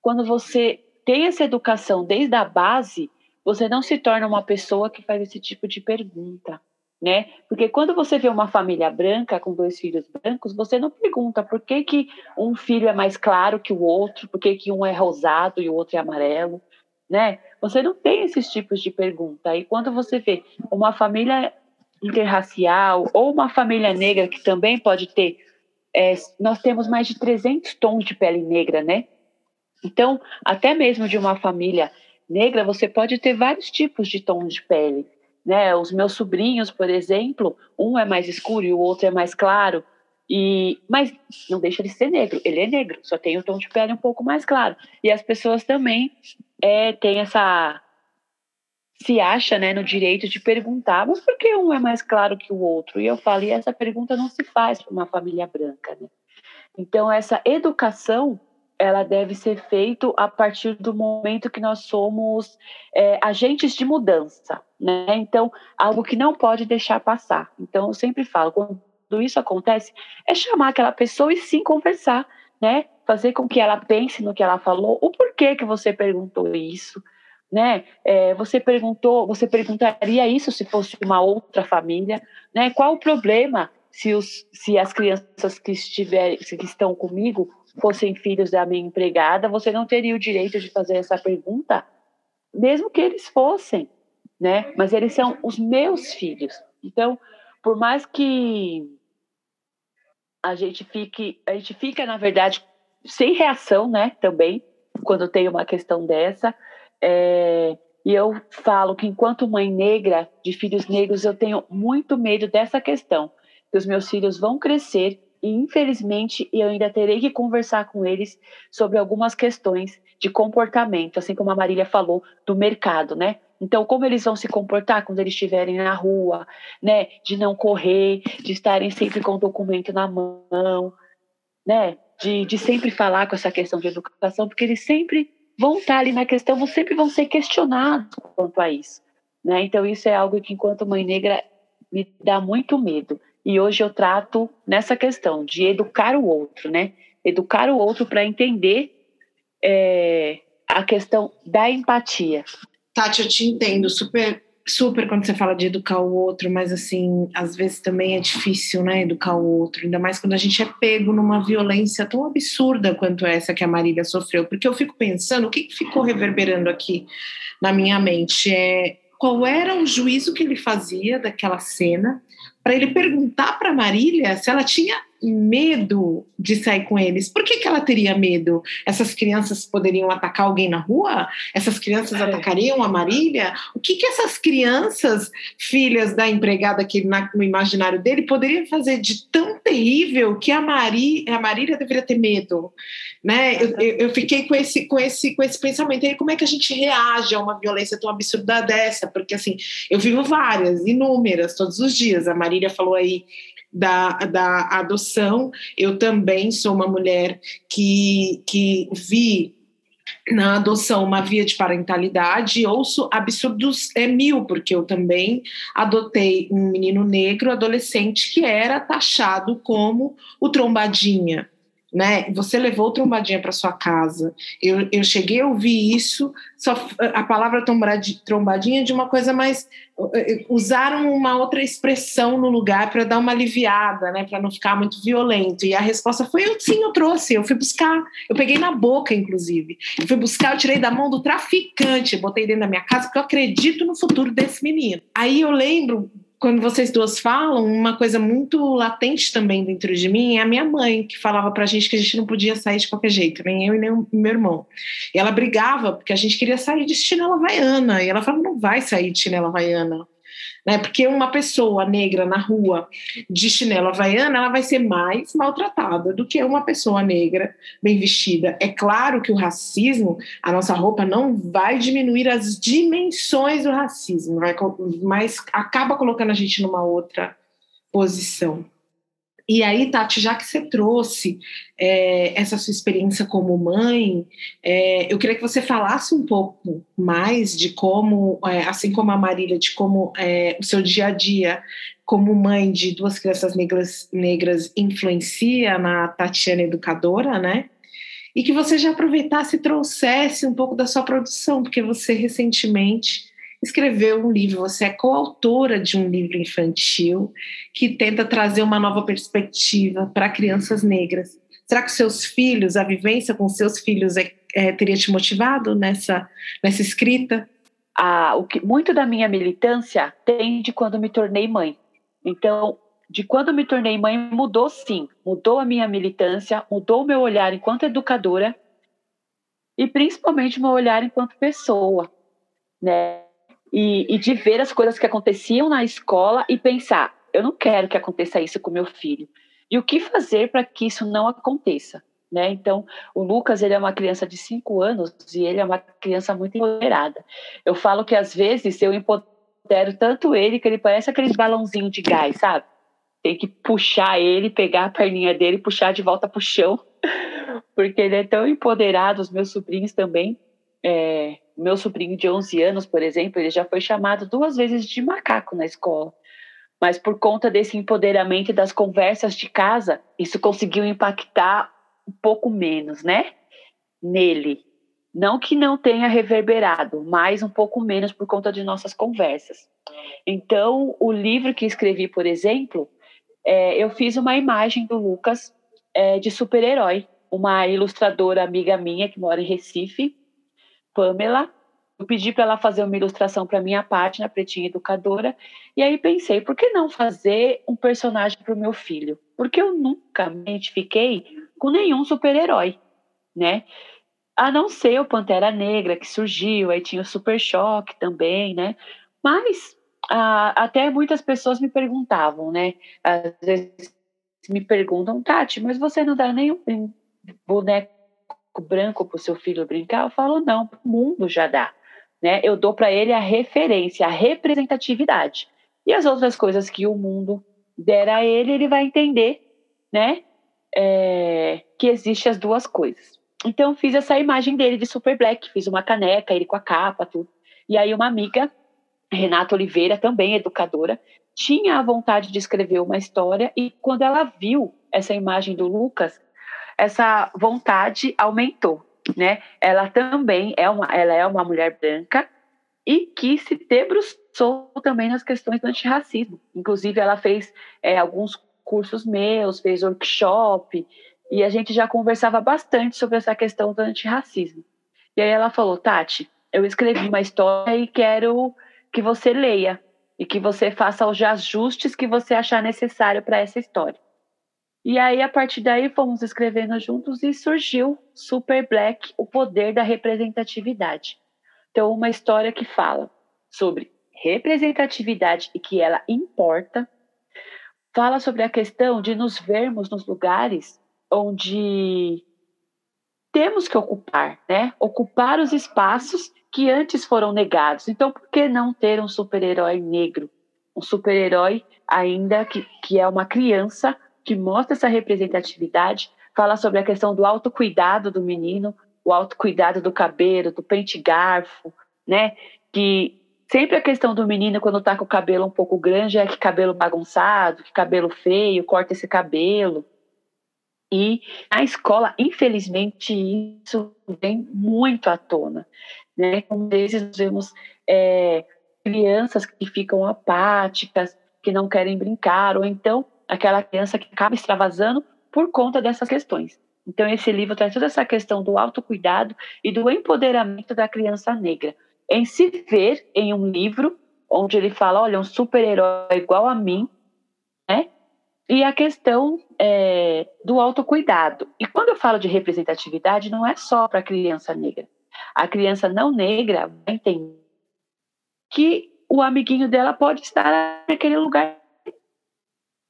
Quando você tem essa educação desde a base, você não se torna uma pessoa que faz esse tipo de pergunta, né? Porque quando você vê uma família branca com dois filhos brancos, você não pergunta por que, que um filho é mais claro que o outro, por que, que um é rosado e o outro é amarelo, né? Você não tem esses tipos de pergunta. E quando você vê uma família interracial ou uma família negra que também pode ter, é, nós temos mais de 300 tons de pele negra, né? Então, até mesmo de uma família negra, você pode ter vários tipos de tons de pele. Né? Os meus sobrinhos, por exemplo, um é mais escuro e o outro é mais claro. E, mas não deixa de ser negro, ele é negro, só tem o tom de pele um pouco mais claro. E as pessoas também é, têm essa. se acha né, no direito de perguntar, mas por que um é mais claro que o outro? E eu falo, e essa pergunta não se faz para uma família branca. Né? Então, essa educação ela deve ser feita a partir do momento que nós somos é, agentes de mudança, né? Então, algo que não pode deixar passar. Então, eu sempre falo, quando isso acontece, é chamar aquela pessoa e sim conversar, né? Fazer com que ela pense no que ela falou, o porquê que você perguntou isso, né? É, você perguntou, você perguntaria isso se fosse uma outra família, né? Qual o problema se, os, se as crianças que estiverem, que estão comigo fossem filhos da minha empregada, você não teria o direito de fazer essa pergunta, mesmo que eles fossem, né? Mas eles são os meus filhos. Então, por mais que a gente fique, a gente fica na verdade sem reação, né? Também quando tem uma questão dessa. É, e eu falo que enquanto mãe negra de filhos negros, eu tenho muito medo dessa questão, que os meus filhos vão crescer e infelizmente eu ainda terei que conversar com eles sobre algumas questões de comportamento, assim como a Marília falou, do mercado, né? Então, como eles vão se comportar quando eles estiverem na rua, né? De não correr, de estarem sempre com o documento na mão, né? De, de sempre falar com essa questão de educação, porque eles sempre vão estar ali na questão, sempre vão ser questionados quanto a isso, né? Então, isso é algo que, enquanto mãe negra, me dá muito medo. E hoje eu trato nessa questão de educar o outro, né? Educar o outro para entender é, a questão da empatia. Tati, eu te entendo super, super quando você fala de educar o outro, mas assim, às vezes também é difícil, né, educar o outro, ainda mais quando a gente é pego numa violência tão absurda quanto essa que a Marília sofreu, porque eu fico pensando, o que ficou reverberando aqui na minha mente é qual era o juízo que ele fazia daquela cena para ele perguntar para Marília se ela tinha medo de sair com eles. Por que, que ela teria medo? Essas crianças poderiam atacar alguém na rua? Essas crianças é. atacariam a Marília? O que, que essas crianças, filhas da empregada que na, no imaginário dele, poderiam fazer de tão terrível que a, Mari, a Marília deveria ter medo? Né? Eu, eu, eu, fiquei com esse, com, esse, com esse pensamento. E como é que a gente reage a uma violência tão absurda dessa? Porque assim, eu vivo várias, inúmeras, todos os dias. A Marília falou aí da, da adoção. Eu também sou uma mulher que, que vi na adoção uma via de parentalidade e ouço absurdos é mil, porque eu também adotei um menino negro adolescente que era taxado como o trombadinha né? Você levou trombadinha para sua casa. Eu, eu cheguei a ouvir isso, só a palavra trombadinha de uma coisa mais usaram uma outra expressão no lugar para dar uma aliviada, né, para não ficar muito violento. E a resposta foi: eu, sim, eu trouxe, eu fui buscar, eu peguei na boca, inclusive. Eu fui buscar, eu tirei da mão do traficante, botei dentro da minha casa, porque eu acredito no futuro desse menino. Aí eu lembro quando vocês duas falam, uma coisa muito latente também dentro de mim é a minha mãe, que falava pra gente que a gente não podia sair de qualquer jeito, nem eu e nem o meu irmão. E ela brigava porque a gente queria sair de chinela havaiana. E ela falava, não vai sair de chinela havaiana. Né? Porque uma pessoa negra na rua de chinelo havaiana, ela vai ser mais maltratada do que uma pessoa negra bem vestida. É claro que o racismo, a nossa roupa não vai diminuir as dimensões do racismo, vai, mas acaba colocando a gente numa outra posição. E aí, Tati, já que você trouxe é, essa sua experiência como mãe, é, eu queria que você falasse um pouco mais de como, é, assim como a Marília, de como é, o seu dia a dia como mãe de duas crianças negras, negras influencia na Tatiana educadora, né? E que você já aproveitasse e trouxesse um pouco da sua produção, porque você recentemente escreveu um livro, você é coautora de um livro infantil que tenta trazer uma nova perspectiva para crianças negras. Será que seus filhos, a vivência com seus filhos, é, é, teria te motivado nessa, nessa escrita? Ah, o que, muito da minha militância tem de quando me tornei mãe. Então, de quando me tornei mãe, mudou sim. Mudou a minha militância, mudou o meu olhar enquanto educadora e principalmente o meu olhar enquanto pessoa. Né? E, e de ver as coisas que aconteciam na escola e pensar: eu não quero que aconteça isso com meu filho. E o que fazer para que isso não aconteça? Né? Então, o Lucas ele é uma criança de 5 anos e ele é uma criança muito empoderada. Eu falo que às vezes eu empodero tanto ele que ele parece aqueles balãozinhos de gás, sabe? Tem que puxar ele, pegar a perninha dele, puxar de volta para o chão, porque ele é tão empoderado. Os meus sobrinhos também. É, meu sobrinho de 11 anos, por exemplo, ele já foi chamado duas vezes de macaco na escola. Mas por conta desse empoderamento e das conversas de casa, isso conseguiu impactar um pouco menos, né? Nele. Não que não tenha reverberado, mas um pouco menos por conta de nossas conversas. Então, o livro que escrevi, por exemplo, é, eu fiz uma imagem do Lucas é, de super-herói. Uma ilustradora amiga minha que mora em Recife Pamela. Eu pedi para ela fazer uma ilustração para minha página, Pretinha Educadora, e aí pensei, por que não fazer um personagem para o meu filho? Porque eu nunca me identifiquei com nenhum super-herói, né? A não ser o Pantera Negra que surgiu, aí tinha o Super Choque também, né? Mas até muitas pessoas me perguntavam, né? Às vezes me perguntam, Tati, mas você não dá nenhum boneco branco para o seu filho brincar? Eu falo, não, o mundo já dá. Né? Eu dou para ele a referência, a representatividade. E as outras coisas que o mundo der a ele, ele vai entender né? É, que existe as duas coisas. Então, fiz essa imagem dele de Super Black, fiz uma caneca, ele com a capa, tudo. E aí, uma amiga, Renata Oliveira, também educadora, tinha a vontade de escrever uma história e quando ela viu essa imagem do Lucas, essa vontade aumentou, né? Ela também é uma, ela é uma mulher branca e que se debruçou também nas questões do antirracismo. Inclusive, ela fez é, alguns cursos meus, fez workshop, e a gente já conversava bastante sobre essa questão do antirracismo. E aí ela falou, Tati, eu escrevi uma história e quero que você leia e que você faça os ajustes que você achar necessário para essa história. E aí, a partir daí, fomos escrevendo juntos e surgiu Super Black, o poder da representatividade. Então, uma história que fala sobre representatividade e que ela importa, fala sobre a questão de nos vermos nos lugares onde temos que ocupar, né? Ocupar os espaços que antes foram negados. Então, por que não ter um super-herói negro? Um super-herói ainda que, que é uma criança que mostra essa representatividade, fala sobre a questão do autocuidado do menino, o autocuidado do cabelo, do pente garfo, né? Que sempre a questão do menino quando tá com o cabelo um pouco grande é que cabelo bagunçado, que cabelo feio, corta esse cabelo. E na escola, infelizmente, isso vem muito à tona. Né? Às vezes vemos é, crianças que ficam apáticas, que não querem brincar, ou então aquela criança que acaba extravasando por conta dessas questões. Então, esse livro traz toda essa questão do autocuidado e do empoderamento da criança negra. Em se ver em um livro onde ele fala, olha, um super-herói igual a mim, né? E a questão é, do autocuidado. E quando eu falo de representatividade, não é só para a criança negra. A criança não negra vai entender que o amiguinho dela pode estar naquele lugar,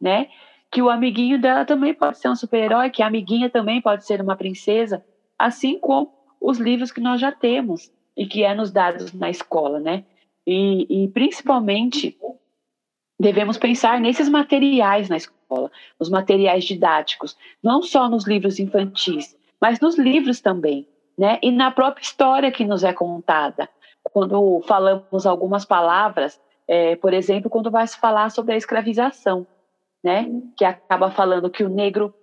né? Que o amiguinho dela também pode ser um super-herói, que a amiguinha também pode ser uma princesa, assim como os livros que nós já temos e que é nos dados na escola, né? E, e principalmente devemos pensar nesses materiais na escola, os materiais didáticos, não só nos livros infantis, mas nos livros também, né? E na própria história que nos é contada. Quando falamos algumas palavras, é, por exemplo, quando vai se falar sobre a escravização, né? Que acaba falando que o negro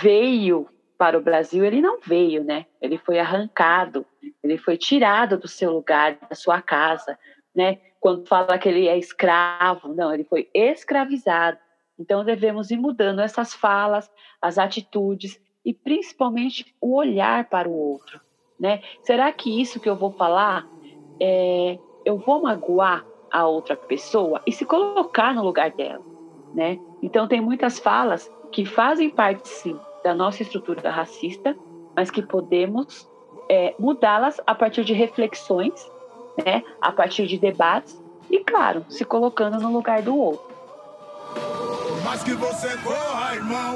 veio para o Brasil, ele não veio, né? Ele foi arrancado, ele foi tirado do seu lugar, da sua casa, né? Quando fala que ele é escravo, não, ele foi escravizado. Então devemos ir mudando essas falas, as atitudes e principalmente o olhar para o outro, né? Será que isso que eu vou falar, é, eu vou magoar a outra pessoa e se colocar no lugar dela, né? Então tem muitas falas que fazem parte sim da nossa estrutura racista, mas que podemos é, mudá-las a partir de reflexões, né, a partir de debates e, claro, se colocando no lugar do outro. Mas que você corra, irmão,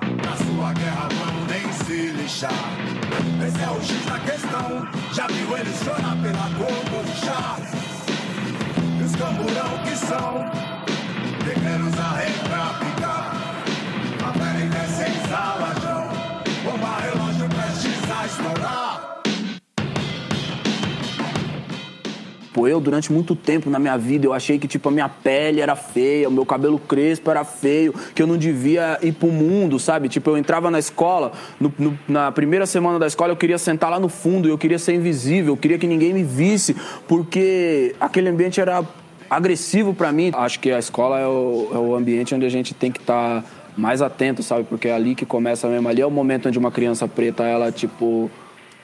na sua guerra vamos nem se lixar. Esse é o X da questão, já viu eles chorar pela cor do chá? E os camburão que são, eu durante muito tempo na minha vida eu achei que tipo a minha pele era feia, o meu cabelo crespo era feio, que eu não devia ir pro mundo, sabe? Tipo, eu entrava na escola, no, no, na primeira semana da escola eu queria sentar lá no fundo, eu queria ser invisível, eu queria que ninguém me visse, porque aquele ambiente era agressivo para mim. Acho que a escola é o, é o ambiente onde a gente tem que estar tá mais atento, sabe? Porque é ali que começa mesmo. Ali é o momento onde uma criança preta, ela, tipo,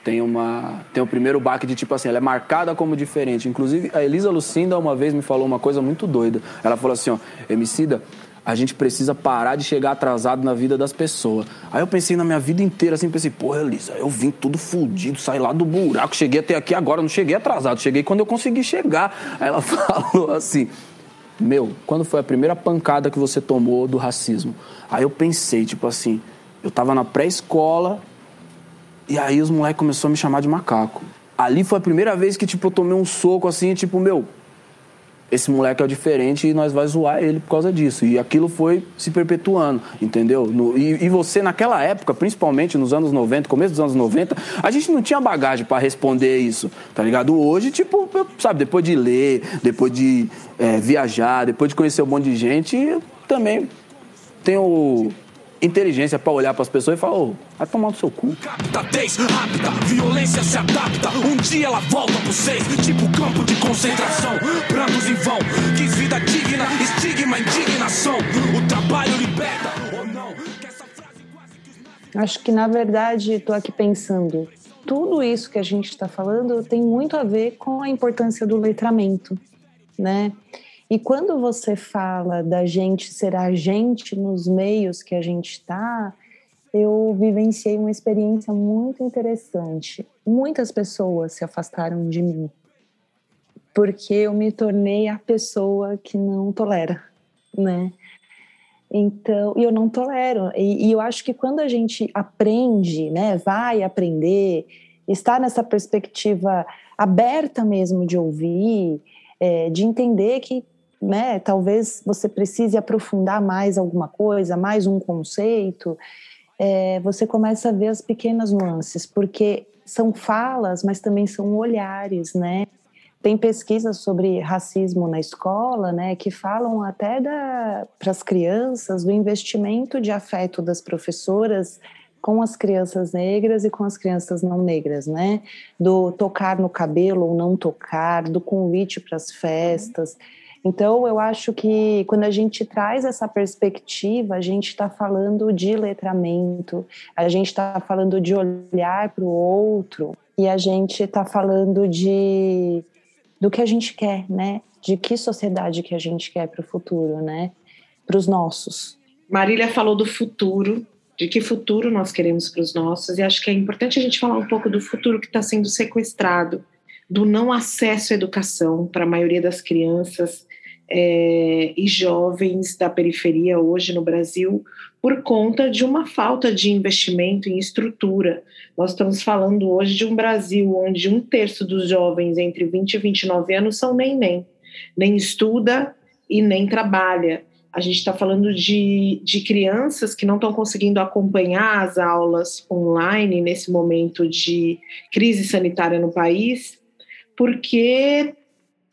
tem uma tem o primeiro baque de tipo assim, ela é marcada como diferente. Inclusive, a Elisa Lucinda uma vez me falou uma coisa muito doida. Ela falou assim, ó, Emicida, a gente precisa parar de chegar atrasado na vida das pessoas. Aí eu pensei na minha vida inteira assim, pensei, porra, Elisa, eu vim tudo fudido, saí lá do buraco, cheguei até aqui agora, não cheguei atrasado, cheguei quando eu consegui chegar. Aí ela falou assim, meu, quando foi a primeira pancada que você tomou do racismo? Aí eu pensei, tipo assim, eu tava na pré-escola e aí os moleques começaram a me chamar de macaco. Ali foi a primeira vez que, tipo, eu tomei um soco assim, tipo, meu, esse moleque é diferente e nós vai zoar ele por causa disso. E aquilo foi se perpetuando, entendeu? No, e, e, você, naquela época, principalmente nos anos 90, começo dos anos 90, a gente não tinha bagagem para responder isso, tá ligado? Hoje, tipo, sabe, depois de ler, depois de é, viajar, depois de conhecer um monte de gente, também tenho inteligência para olhar para as pessoas e falar, ô, vai tomar no seu cu. Rápida, violência se adapta. Um dia ela volta pro seis, tipo campo de concentração. Em vão, quis vida digna, estigma, indignação. O trabalho liberta ou não? Acho que na verdade estou aqui pensando. Tudo isso que a gente está falando tem muito a ver com a importância do letramento, né? E quando você fala da gente ser agente nos meios que a gente está, eu vivenciei uma experiência muito interessante. Muitas pessoas se afastaram de mim, porque eu me tornei a pessoa que não tolera, né? Então, eu não tolero. E, e, eu acho que quando a gente aprende, né, vai aprender, está nessa perspectiva aberta mesmo de ouvir, é, de entender que né, talvez você precise aprofundar mais alguma coisa, mais um conceito, é, você começa a ver as pequenas nuances, porque são falas, mas também são olhares, né? Tem pesquisas sobre racismo na escola, né, que falam até para as crianças do investimento de afeto das professoras com as crianças negras e com as crianças não negras, né? Do tocar no cabelo ou não tocar, do convite para as festas. Então, eu acho que quando a gente traz essa perspectiva, a gente está falando de letramento, a gente está falando de olhar para o outro e a gente está falando de do que a gente quer, né? De que sociedade que a gente quer para o futuro, né? Para os nossos. Marília falou do futuro, de que futuro nós queremos para os nossos, e acho que é importante a gente falar um pouco do futuro que está sendo sequestrado do não acesso à educação para a maioria das crianças é, e jovens da periferia hoje no Brasil, por conta de uma falta de investimento em estrutura. Nós estamos falando hoje de um Brasil onde um terço dos jovens entre 20 e 29 anos são nem, nem estuda e nem trabalha. A gente está falando de, de crianças que não estão conseguindo acompanhar as aulas online nesse momento de crise sanitária no país, porque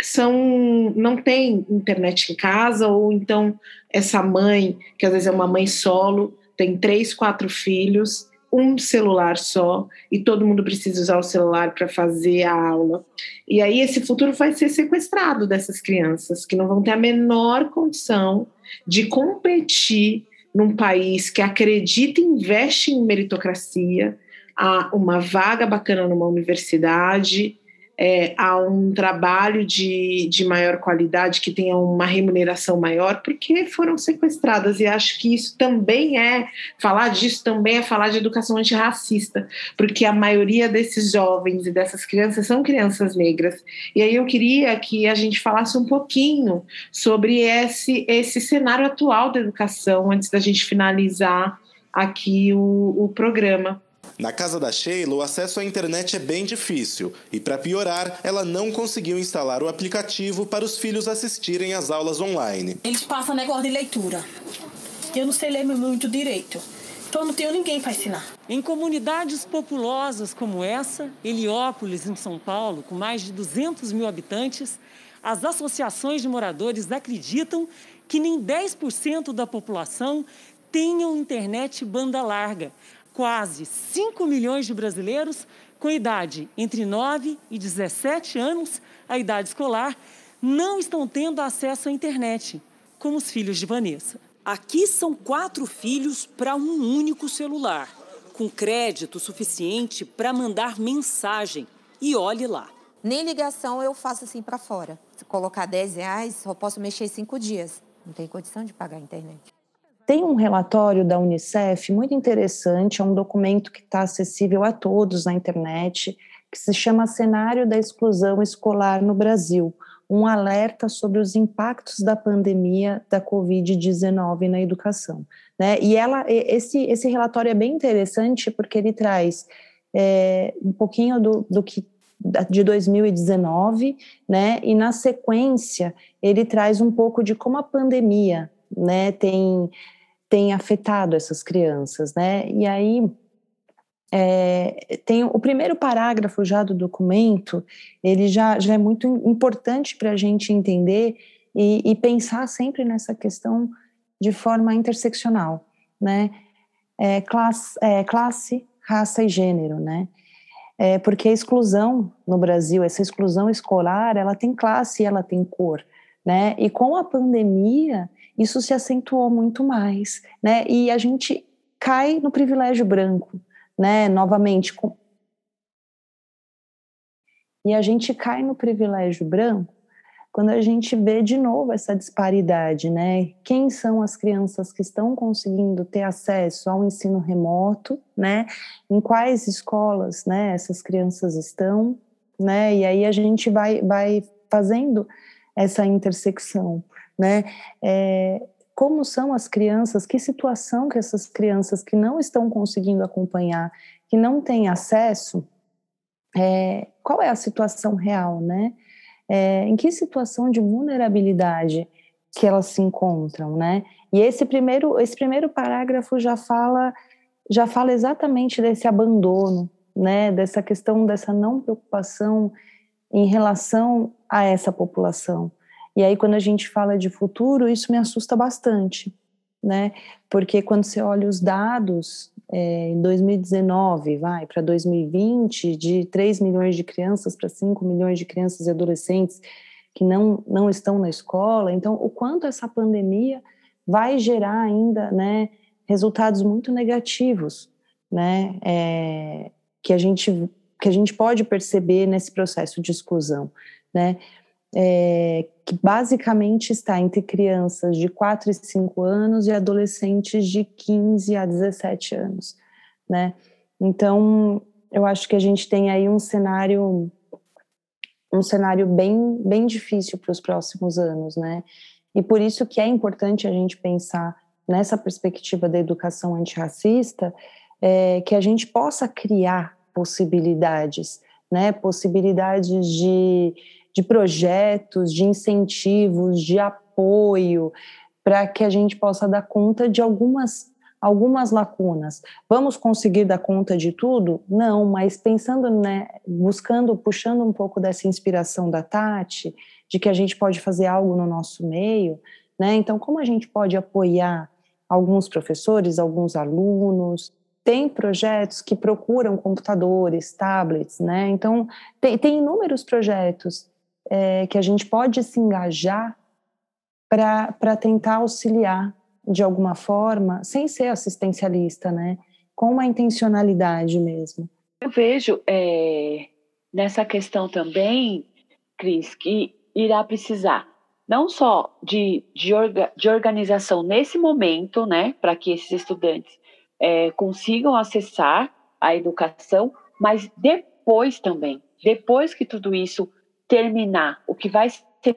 são não tem internet em casa ou então essa mãe que às vezes é uma mãe solo tem três quatro filhos um celular só e todo mundo precisa usar o celular para fazer a aula. E aí esse futuro vai ser sequestrado dessas crianças que não vão ter a menor condição de competir num país que acredita e investe em meritocracia a uma vaga bacana numa universidade é, a um trabalho de, de maior qualidade, que tenha uma remuneração maior, porque foram sequestradas. E acho que isso também é, falar disso também é falar de educação antirracista, porque a maioria desses jovens e dessas crianças são crianças negras. E aí eu queria que a gente falasse um pouquinho sobre esse, esse cenário atual da educação, antes da gente finalizar aqui o, o programa. Na casa da Sheila, o acesso à internet é bem difícil e, para piorar, ela não conseguiu instalar o aplicativo para os filhos assistirem às aulas online. Eles passam negócio de leitura. Eu não sei ler muito direito, então não tenho ninguém para ensinar. Em comunidades populosas como essa, Heliópolis, em São Paulo, com mais de 200 mil habitantes, as associações de moradores acreditam que nem 10% da população tenham internet banda larga, quase 5 milhões de brasileiros com idade entre 9 e 17 anos, a idade escolar, não estão tendo acesso à internet, como os filhos de Vanessa. Aqui são quatro filhos para um único celular, com crédito suficiente para mandar mensagem. E olhe lá. Nem ligação eu faço assim para fora. Se colocar 10 reais, só posso mexer cinco dias. Não tem condição de pagar a internet. Tem um relatório da Unicef muito interessante, é um documento que está acessível a todos na internet, que se chama Cenário da Exclusão Escolar no Brasil um alerta sobre os impactos da pandemia da Covid-19 na educação. Né? E ela, esse, esse relatório é bem interessante porque ele traz é, um pouquinho do, do que de 2019, né? E na sequência ele traz um pouco de como a pandemia, né, tem tem afetado essas crianças, né? E aí é, tem o primeiro parágrafo já do documento, ele já, já é muito importante para a gente entender e, e, pensar sempre nessa questão de forma interseccional, né? É, classe, é, classe, raça e gênero, né? É, porque a exclusão no Brasil, essa exclusão escolar, ela tem classe e ela tem cor, né? E com a pandemia, isso se acentuou muito mais, né? E a gente cai no privilégio branco, né? Novamente, com... e a gente cai no privilégio branco quando a gente vê de novo essa disparidade, né? Quem são as crianças que estão conseguindo ter acesso ao ensino remoto, né? Em quais escolas, né? Essas crianças estão, né? E aí a gente vai, vai fazendo essa intersecção né? É, como são as crianças, que situação que essas crianças que não estão conseguindo acompanhar, que não têm acesso, é, qual é a situação real, né? É, em que situação de vulnerabilidade que elas se encontram, né? E esse primeiro, esse primeiro parágrafo já fala, já fala exatamente desse abandono, né? Dessa questão dessa não preocupação em relação a essa população. E aí, quando a gente fala de futuro, isso me assusta bastante, né? Porque quando você olha os dados é, em 2019, vai, para 2020, de 3 milhões de crianças para 5 milhões de crianças e adolescentes que não, não estão na escola, então, o quanto essa pandemia vai gerar ainda, né, resultados muito negativos, né, é, que a gente que a gente pode perceber nesse processo de exclusão, né? É, que basicamente está entre crianças de 4 e 5 anos e adolescentes de 15 a 17 anos, né? Então, eu acho que a gente tem aí um cenário um cenário bem, bem difícil para os próximos anos, né? E por isso que é importante a gente pensar nessa perspectiva da educação antirracista, é, que a gente possa criar possibilidades, né? Possibilidades de, de projetos, de incentivos, de apoio, para que a gente possa dar conta de algumas algumas lacunas. Vamos conseguir dar conta de tudo? Não, mas pensando, né, buscando, puxando um pouco dessa inspiração da Tati, de que a gente pode fazer algo no nosso meio, né? Então, como a gente pode apoiar alguns professores, alguns alunos? Tem projetos que procuram computadores, tablets, né? Então, tem, tem inúmeros projetos é, que a gente pode se engajar para tentar auxiliar de alguma forma, sem ser assistencialista, né? Com uma intencionalidade mesmo. Eu vejo é, nessa questão também, Cris, que irá precisar não só de, de, orga, de organização nesse momento, né, para que esses estudantes é, consigam acessar a educação, mas depois também, depois que tudo isso terminar, o que vai ser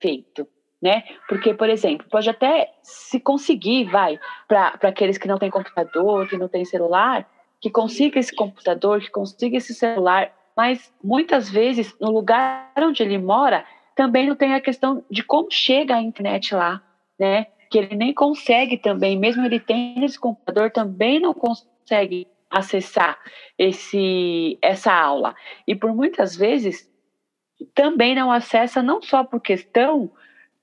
feito, né? Porque, por exemplo, pode até se conseguir, vai, para aqueles que não têm computador, que não têm celular, que consiga esse computador, que consiga esse celular, mas muitas vezes no lugar onde ele mora também não tem a questão de como chega a internet lá, né? Que ele nem consegue também, mesmo ele tendo esse computador, também não consegue acessar esse essa aula. E por muitas vezes também não acessa não só por questão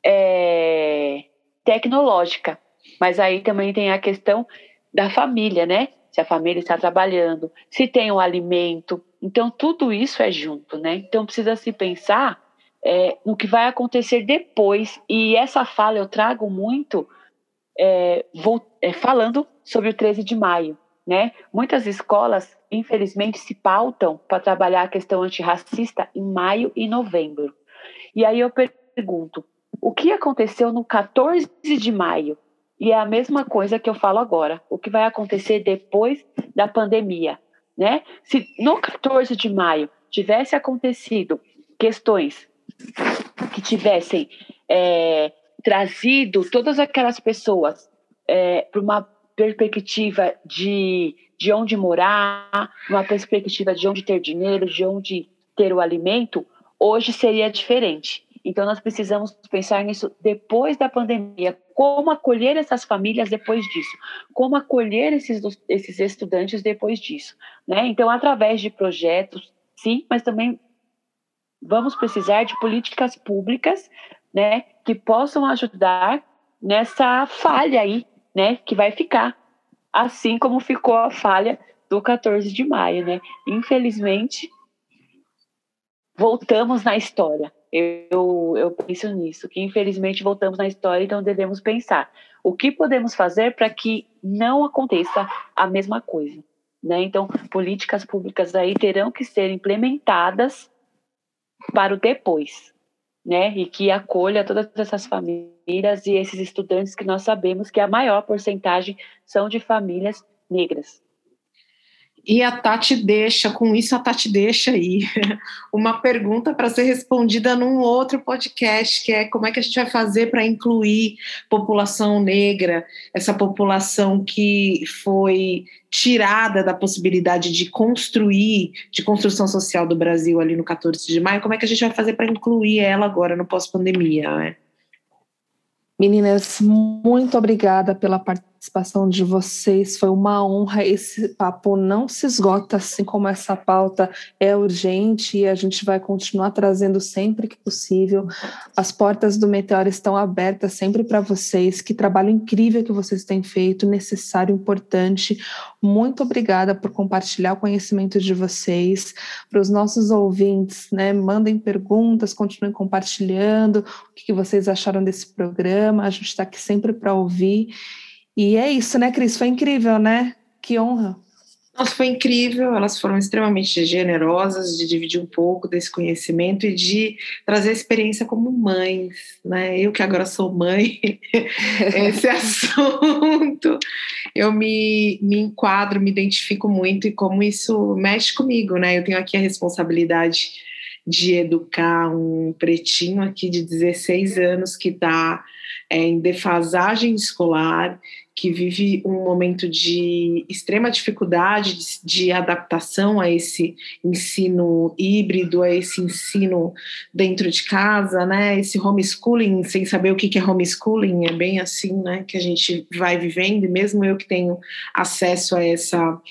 é, tecnológica, mas aí também tem a questão da família, né? Se a família está trabalhando, se tem um alimento, então tudo isso é junto, né? Então precisa se pensar é, no que vai acontecer depois e essa fala eu trago muito é, vou, é, falando sobre o 13 de maio, né? Muitas escolas, infelizmente, se pautam para trabalhar a questão antirracista em maio e novembro. E aí eu pergunto, o que aconteceu no 14 de maio? E é a mesma coisa que eu falo agora. O que vai acontecer depois da pandemia, né? Se no 14 de maio tivesse acontecido questões que tivessem é, trazido todas aquelas pessoas é, para uma perspectiva de, de onde morar, uma perspectiva de onde ter dinheiro, de onde ter o alimento, hoje seria diferente. Então, nós precisamos pensar nisso depois da pandemia. Como acolher essas famílias depois disso? Como acolher esses, esses estudantes depois disso? Né? Então, através de projetos, sim, mas também vamos precisar de políticas públicas né, que possam ajudar nessa falha aí, né, que vai ficar. Assim como ficou a falha do 14 de maio, né? Infelizmente, voltamos na história. Eu, eu penso nisso, que infelizmente voltamos na história, então devemos pensar o que podemos fazer para que não aconteça a mesma coisa. Né? Então, políticas públicas aí terão que ser implementadas para o depois, né? E que acolha todas essas famílias e esses estudantes que nós sabemos que a maior porcentagem são de famílias negras. E a Tati deixa, com isso a Tati deixa aí uma pergunta para ser respondida num outro podcast, que é como é que a gente vai fazer para incluir população negra, essa população que foi tirada da possibilidade de construir, de construção social do Brasil ali no 14 de maio, como é que a gente vai fazer para incluir ela agora no pós-pandemia, né? Meninas, muito obrigada pela participação de vocês. Foi uma honra. Esse papo não se esgota, assim como essa pauta é urgente e a gente vai continuar trazendo sempre que possível. As portas do Meteoro estão abertas sempre para vocês. Que trabalho incrível que vocês têm feito, necessário, importante. Muito obrigada por compartilhar o conhecimento de vocês. Para os nossos ouvintes, né, mandem perguntas, continuem compartilhando o que vocês acharam desse programa. A gente está aqui sempre para ouvir. E é isso, né, Cris? Foi incrível, né? Que honra. Nossa, foi incrível, elas foram extremamente generosas de dividir um pouco desse conhecimento e de trazer a experiência como mães, né? Eu que agora sou mãe, esse assunto, eu me, me enquadro, me identifico muito e como isso mexe comigo, né? Eu tenho aqui a responsabilidade de educar um pretinho aqui de 16 anos que está é, em defasagem escolar, que vive um momento de extrema dificuldade de, de, adaptação a esse ensino híbrido, a esse ensino dentro de casa, né? Esse homeschooling, sem saber o que é homeschooling, é bem assim, né? Que a gente vai vivendo, e mesmo eu que tenho acesso a essa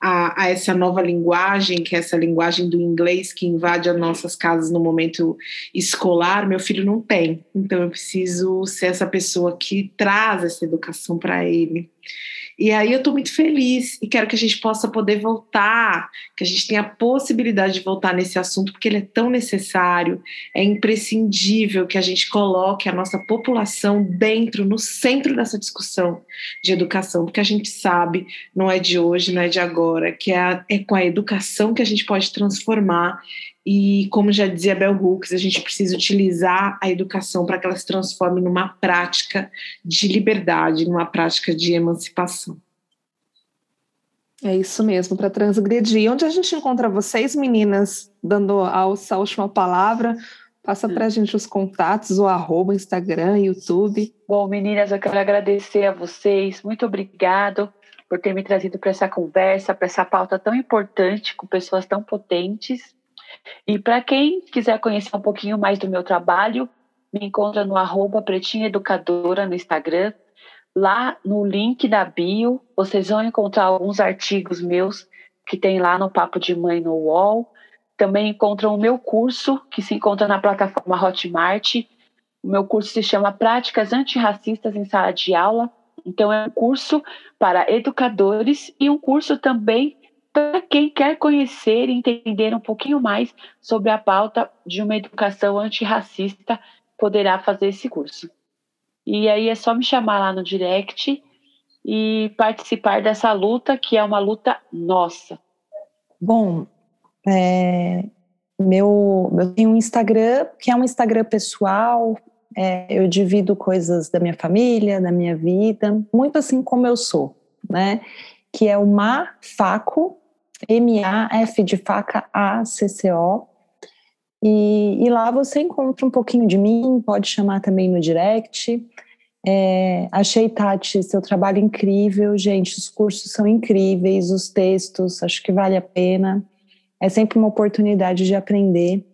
a, a, essa nova linguagem, que é essa linguagem do inglês que invade as nossas casas no momento escolar, meu filho não tem. Então eu preciso ser essa pessoa que traz essa educação para ele. E aí eu estou muito feliz e quero que a gente possa poder voltar, que a gente tenha a possibilidade de voltar nesse assunto, porque ele é tão necessário, é imprescindível que a gente coloque a nossa população dentro, no centro dessa discussão de educação, porque a gente sabe, não é de hoje, não é de agora, que é, a, é com a educação que a gente pode transformar e, como já dizia Bell Hooks, a gente precisa utilizar a educação para que ela se transforme numa prática de liberdade, numa prática de emancipação. É isso mesmo, para transgredir. Onde a gente encontra vocês, meninas, dando a última palavra? Passa para a gente os contatos, o arroba, Instagram, YouTube. Bom, meninas, eu quero agradecer a vocês. Muito obrigado por ter me trazido para essa conversa, para essa pauta tão importante, com pessoas tão potentes. E para quem quiser conhecer um pouquinho mais do meu trabalho, me encontra no arroba Pretinha Educadora no Instagram. Lá no link da bio, vocês vão encontrar alguns artigos meus que tem lá no Papo de Mãe no UOL. Também encontram o meu curso, que se encontra na plataforma Hotmart. O meu curso se chama Práticas Antirracistas em Sala de Aula. Então, é um curso para educadores e um curso também para quem quer conhecer e entender um pouquinho mais sobre a pauta de uma educação antirracista, poderá fazer esse curso. E aí é só me chamar lá no direct e participar dessa luta, que é uma luta nossa. Bom, é, meu, eu tenho um Instagram, que é um Instagram pessoal, é, eu divido coisas da minha família, da minha vida, muito assim como eu sou, né? Que é o Mafaco, M-A-F de faca A-C-C-O. E, e, lá você encontra um pouquinho de mim, pode chamar também no direct. É, achei, Tati, seu trabalho incrível, gente. Os cursos são incríveis, os textos, acho que vale a pena. É sempre uma oportunidade de aprender.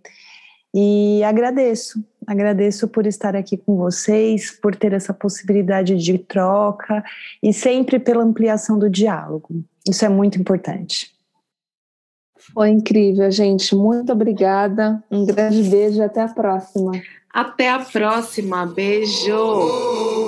E agradeço, agradeço por estar aqui com vocês, por ter essa possibilidade de troca e sempre pela ampliação do diálogo. Isso é muito importante. Foi incrível, gente. Muito obrigada. Um grande beijo e até a próxima. Até a próxima. Beijo.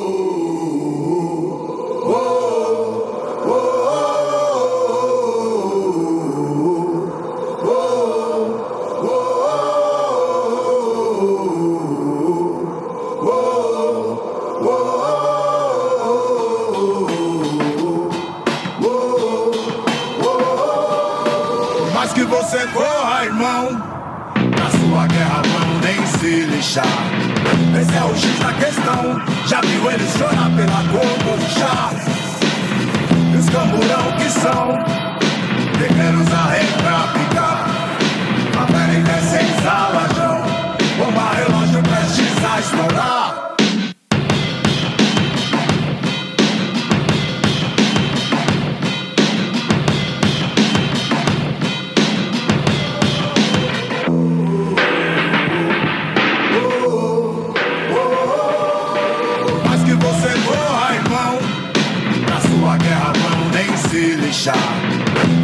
Você corra, irmão. Na sua guerra, vão nem se lixar. Esse é o X da questão. Já viu eles chorar pela cor do chá? E os camburão que são guerreiros a rei pra picar. A pele desce em salajão. Bomba relógio prestes a estourar.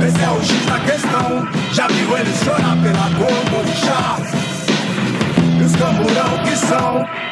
Esse é o X da questão. Já viu eles chorar pela cor do? E os camburão que são.